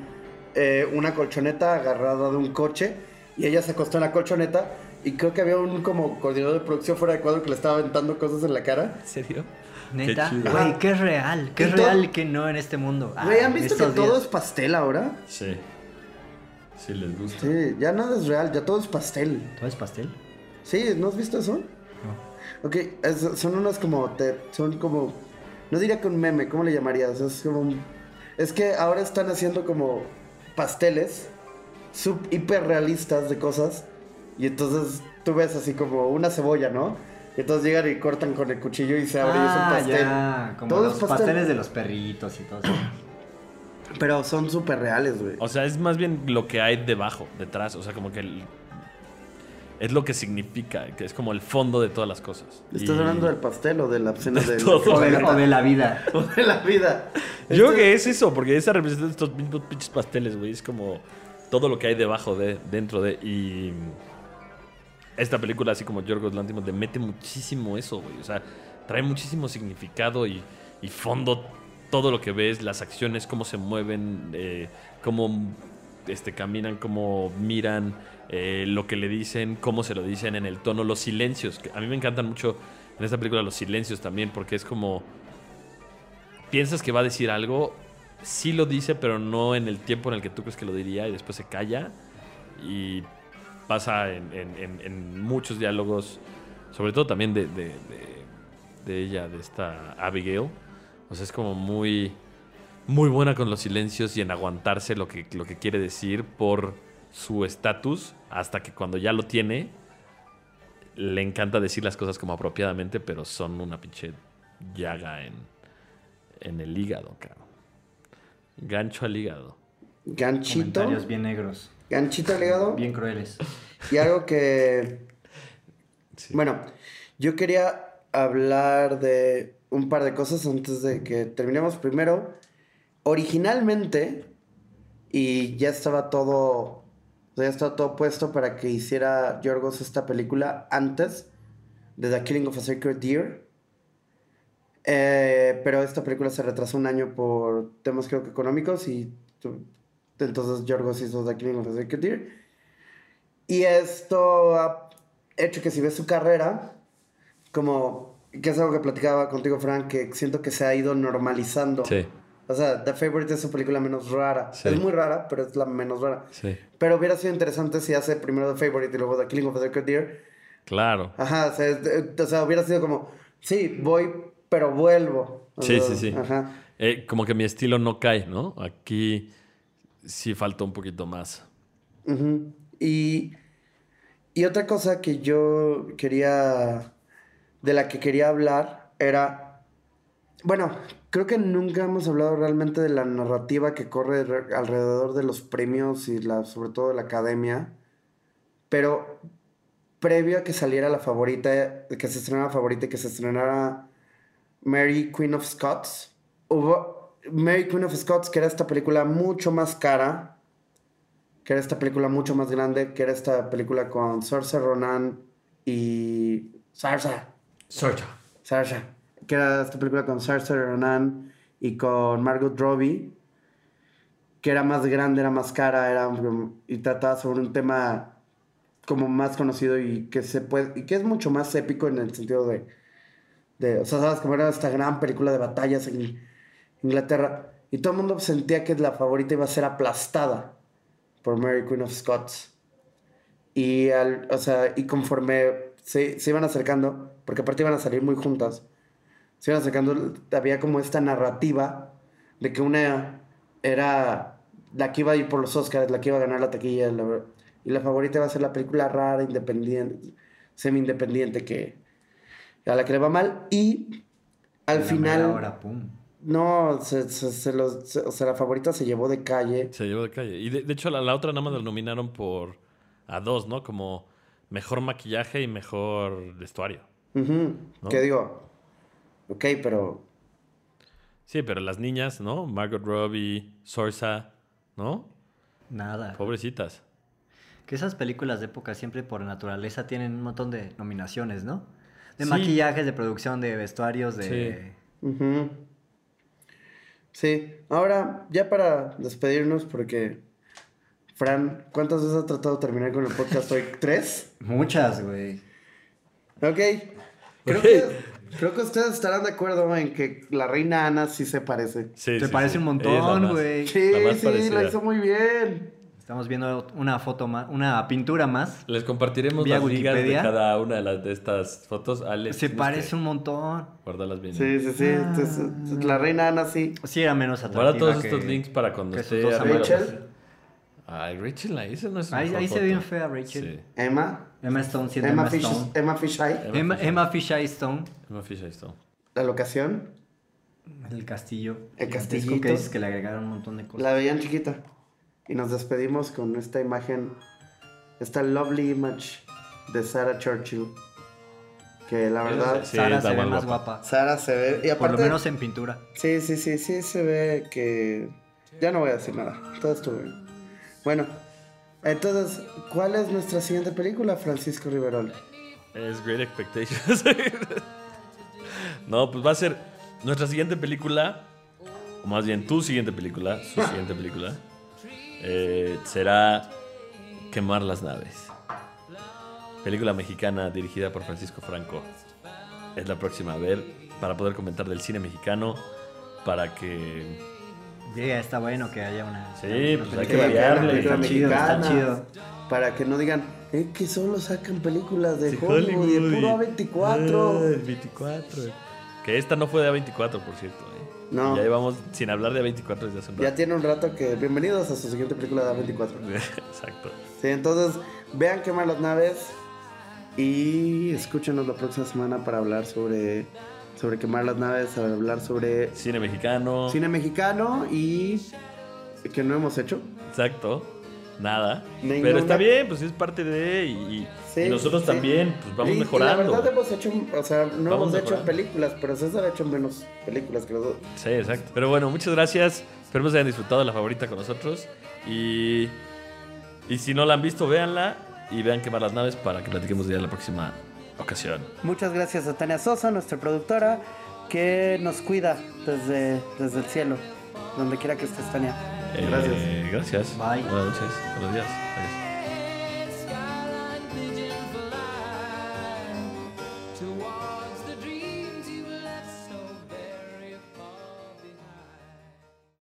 eh, una colchoneta agarrada de un coche y ella se acostó en la colchoneta y creo que había un como coordinador de producción fuera de cuadro que le estaba aventando cosas en la cara. ¿En serio? Neta, chido. güey, qué es real, qué Y es todo- real y qué no en este mundo. Güey, Ah, ¿han visto que todo es pastel ahora? Sí. Sí, les gusta. Sí, ya nada es real, ya todo es pastel. ¿Todo es pastel? Sí, ¿no has visto eso? Ok, es- son unos como, te- son como, no diría que un meme, ¿cómo le llamarías? Es como un- es que ahora están haciendo como pasteles sub hiper realistas de cosas y entonces tú ves así como una cebolla, ¿no? Y entonces llegan y cortan con el cuchillo y se abre y es un Ah, pastel. ya, como Todo los es pastel. pasteles de los perritos y todo eso. [COUGHS] Pero son súper reales, güey. O sea, es más bien lo que hay debajo, detrás. O sea, como que el- es lo que significa, que es como el fondo de todas las cosas. ¿Estás Y- hablando del pastel o de la escena de, todo. [LAUGHS] O de, o de la vida. [LAUGHS] o de la vida? Yo creo Este- que es eso, porque esa representa estos mismos pinches pasteles, güey. Es como todo lo que hay debajo de, dentro de. Y. esta película, así como Yorgos Lanthimos, le mete muchísimo eso, güey. O sea, trae muchísimo significado y, y fondo todo lo que ves, las acciones, cómo se mueven, eh, cómo este, caminan, cómo miran, eh, lo que le dicen, cómo se lo dicen en el tono, los silencios. A mí me encantan mucho en esta película los silencios también, porque es como piensas que va a decir algo, sí lo dice, pero no en el tiempo en el que tú crees que lo diría y después se calla. Y pasa en, en- en- en muchos diálogos, sobre todo también de, de- de- de ella, de esta Abigail. O sea, es como muy, muy buena con los silencios y en aguantarse lo que, lo que quiere decir por su estatus, hasta que cuando ya lo tiene, le encanta decir las cosas como apropiadamente, pero son una pinche llaga en, en el hígado, cabrón. Gancho al hígado. Ganchito. Comentarios bien negros. Ganchito al hígado. Bien crueles. Y algo que. Bueno, yo quería hablar de un par de cosas antes de que terminemos. Primero, originalmente, y ya estaba todo. o sea, Ya estaba todo puesto para que hiciera Yorgos esta película antes de The Killing of a Sacred Deer. Eh, pero esta película se retrasó un año por temas creo que económicos y entonces Yorgos hizo The Killing of Sacred Deer. Y esto ha hecho que si ves su carrera, como, que es algo que platicaba contigo, Frank, que siento que se ha ido normalizando. Sí, O sea, The Favorite es su película menos rara. Sí. Es muy rara, pero es la menos rara. sí. Pero hubiera sido interesante si hace primero The Favorite y luego The Killing of a Sacred Deer. Claro. Ajá, o sea, o sea, hubiera sido como, sí, voy, pero vuelvo. O Sí, sea, sí, sí. Ajá. Eh, como que mi estilo no cae, ¿no? Aquí sí falta un poquito más. Y, y otra cosa que yo quería, de la que quería hablar era, bueno, creo que nunca hemos hablado realmente de la narrativa que corre re- alrededor de los premios y la, sobre todo de la academia, pero previo a que saliera la favorita, que se estrenara la favorita y que se estrenara Mary Queen of Scots, hubo Mary Queen of Scots, que era esta película mucho más cara, que era esta película mucho más grande, que era esta película con Saoirse Ronan y Saoirse, Sorcha. Saoirse, que era esta película con Saoirse Ronan y con Margot Robbie, que era más grande, era más cara, era y trataba sobre un tema como más conocido y que se puede y que es mucho más épico en el sentido de, de o sea, sabes como era esta gran película de batallas en Inglaterra y todo el mundo sentía que la favorita iba a ser aplastada por Mary Queen of Scots. Y, al, o sea, y conforme se, se iban acercando, porque aparte iban a salir muy juntas, se iban acercando, había como esta narrativa de que una era la que iba a ir por los Oscars, la que iba a ganar la taquilla, la- y la favorita iba a ser la película rara, independiente, semi-independiente, que a la que le va mal. Y al la final... hora, pum. No, se, se- se los- se- o sea, la favorita se llevó de calle. Se llevó de calle. Y de, de hecho, la, la otra nada más la nominaron por. a dos, ¿no? Como mejor maquillaje y mejor vestuario. ¿No? Que digo, ok, pero Sí, pero las niñas, ¿no? Margot Robbie, Sorsa, ¿no? Nada. Pobrecitas. Que esas películas de época siempre por naturaleza tienen un montón de nominaciones, ¿no? De Sí. maquillajes, de producción, de vestuarios, de... Ujú. Sí, ahora ya para despedirnos, porque Fran, ¿cuántas veces has tratado de terminar con el podcast hoy? [LAUGHS] ¿Tres? Muchas, güey. Ok. Creo, Que, creo que ustedes estarán de acuerdo en que la reina Ana sí se parece. Sí, Te sí, parece sí. un montón, güey. Sí, La sí, la hizo muy bien. Estamos viendo una foto más, una pintura más. Les compartiremos las ligas de Wikipedia. cada una de, las, de estas fotos. Alex, Se parece un montón. Guardarlas bien. Sí, sí, sí. Entonces, la reina Ana sí. Sí, era menos atractiva Guarda todos que- estos links para cuando esté. Rachel. Ay, Rachel, ahí esa no es Ahí, ahí se ve bien fea Rachel. Sí. Emma. Emma Stone siendo Emma, Emma, Fish, Stone. Emma Fisheye. Emma, Emma Fisher Stone. Emma Fisher Stone. La locación. El castillo. El castillito. Que dices que le agregaron un montón de cosas. La veían chiquita. Y nos despedimos con esta imagen, esta lovely image de Sarah Churchill. Que la verdad, Sí, Sara está se ve más guapa. guapa. Sara se ve. Y Por aparte, lo menos en pintura. Sí, sí, sí, sí, se ve que. Ya no voy a decir nada. Todo estuvo bien. Bueno, Entonces, ¿cuál es nuestra siguiente película, Francisco Riverol? Es Great Expectations. [LAUGHS] no, pues va a ser nuestra siguiente película, o más bien tu siguiente película, su siguiente película, eh, será Quemar las naves. Película mexicana dirigida por Francisco Franco. Es la próxima a ver para poder comentar del cine mexicano, para que... Sí, está bueno que haya una... Sí, una pues hay película- que variarle. Está chido, está Mexicana. chido. Para que no digan, eh, que solo sacan películas de Sí, Hollywood, y el puro y- A24. Ah, el 24. Que esta no fue de A24, por cierto. No. Ya llevamos sin hablar de A24 desde hace un Ya rato. tiene un rato que. Bienvenidos a su siguiente película de A24. [LAUGHS] Exacto. Sí, entonces, vean quemar las naves. Y escúchenos la próxima semana para hablar sobre, sobre quemar las naves, hablar sobre Cine mexicano. cine mexicano y que no hemos hecho. Exacto. Nada. Ninguna- Pero está bien, pues es parte de. Y, y- Sí, y nosotros sí. también, pues vamos Y- y mejorando. la verdad hemos hecho, o sea, no Vamos hemos hecho películas, pero César ha hecho menos películas que nosotros. Sí, exacto. Pero bueno, muchas gracias. Esperemos que hayan disfrutado de la favorita con nosotros. Y, y si no la han visto, véanla. Y vean quemar las naves para que platiquemos de ella la próxima ocasión. Muchas gracias a Tania Sosa, nuestra productora, que nos cuida desde, desde el cielo, donde quiera que estés, Tania. Gracias. Eh, gracias. Bye. Buenas noches. Buenos días. Adiós.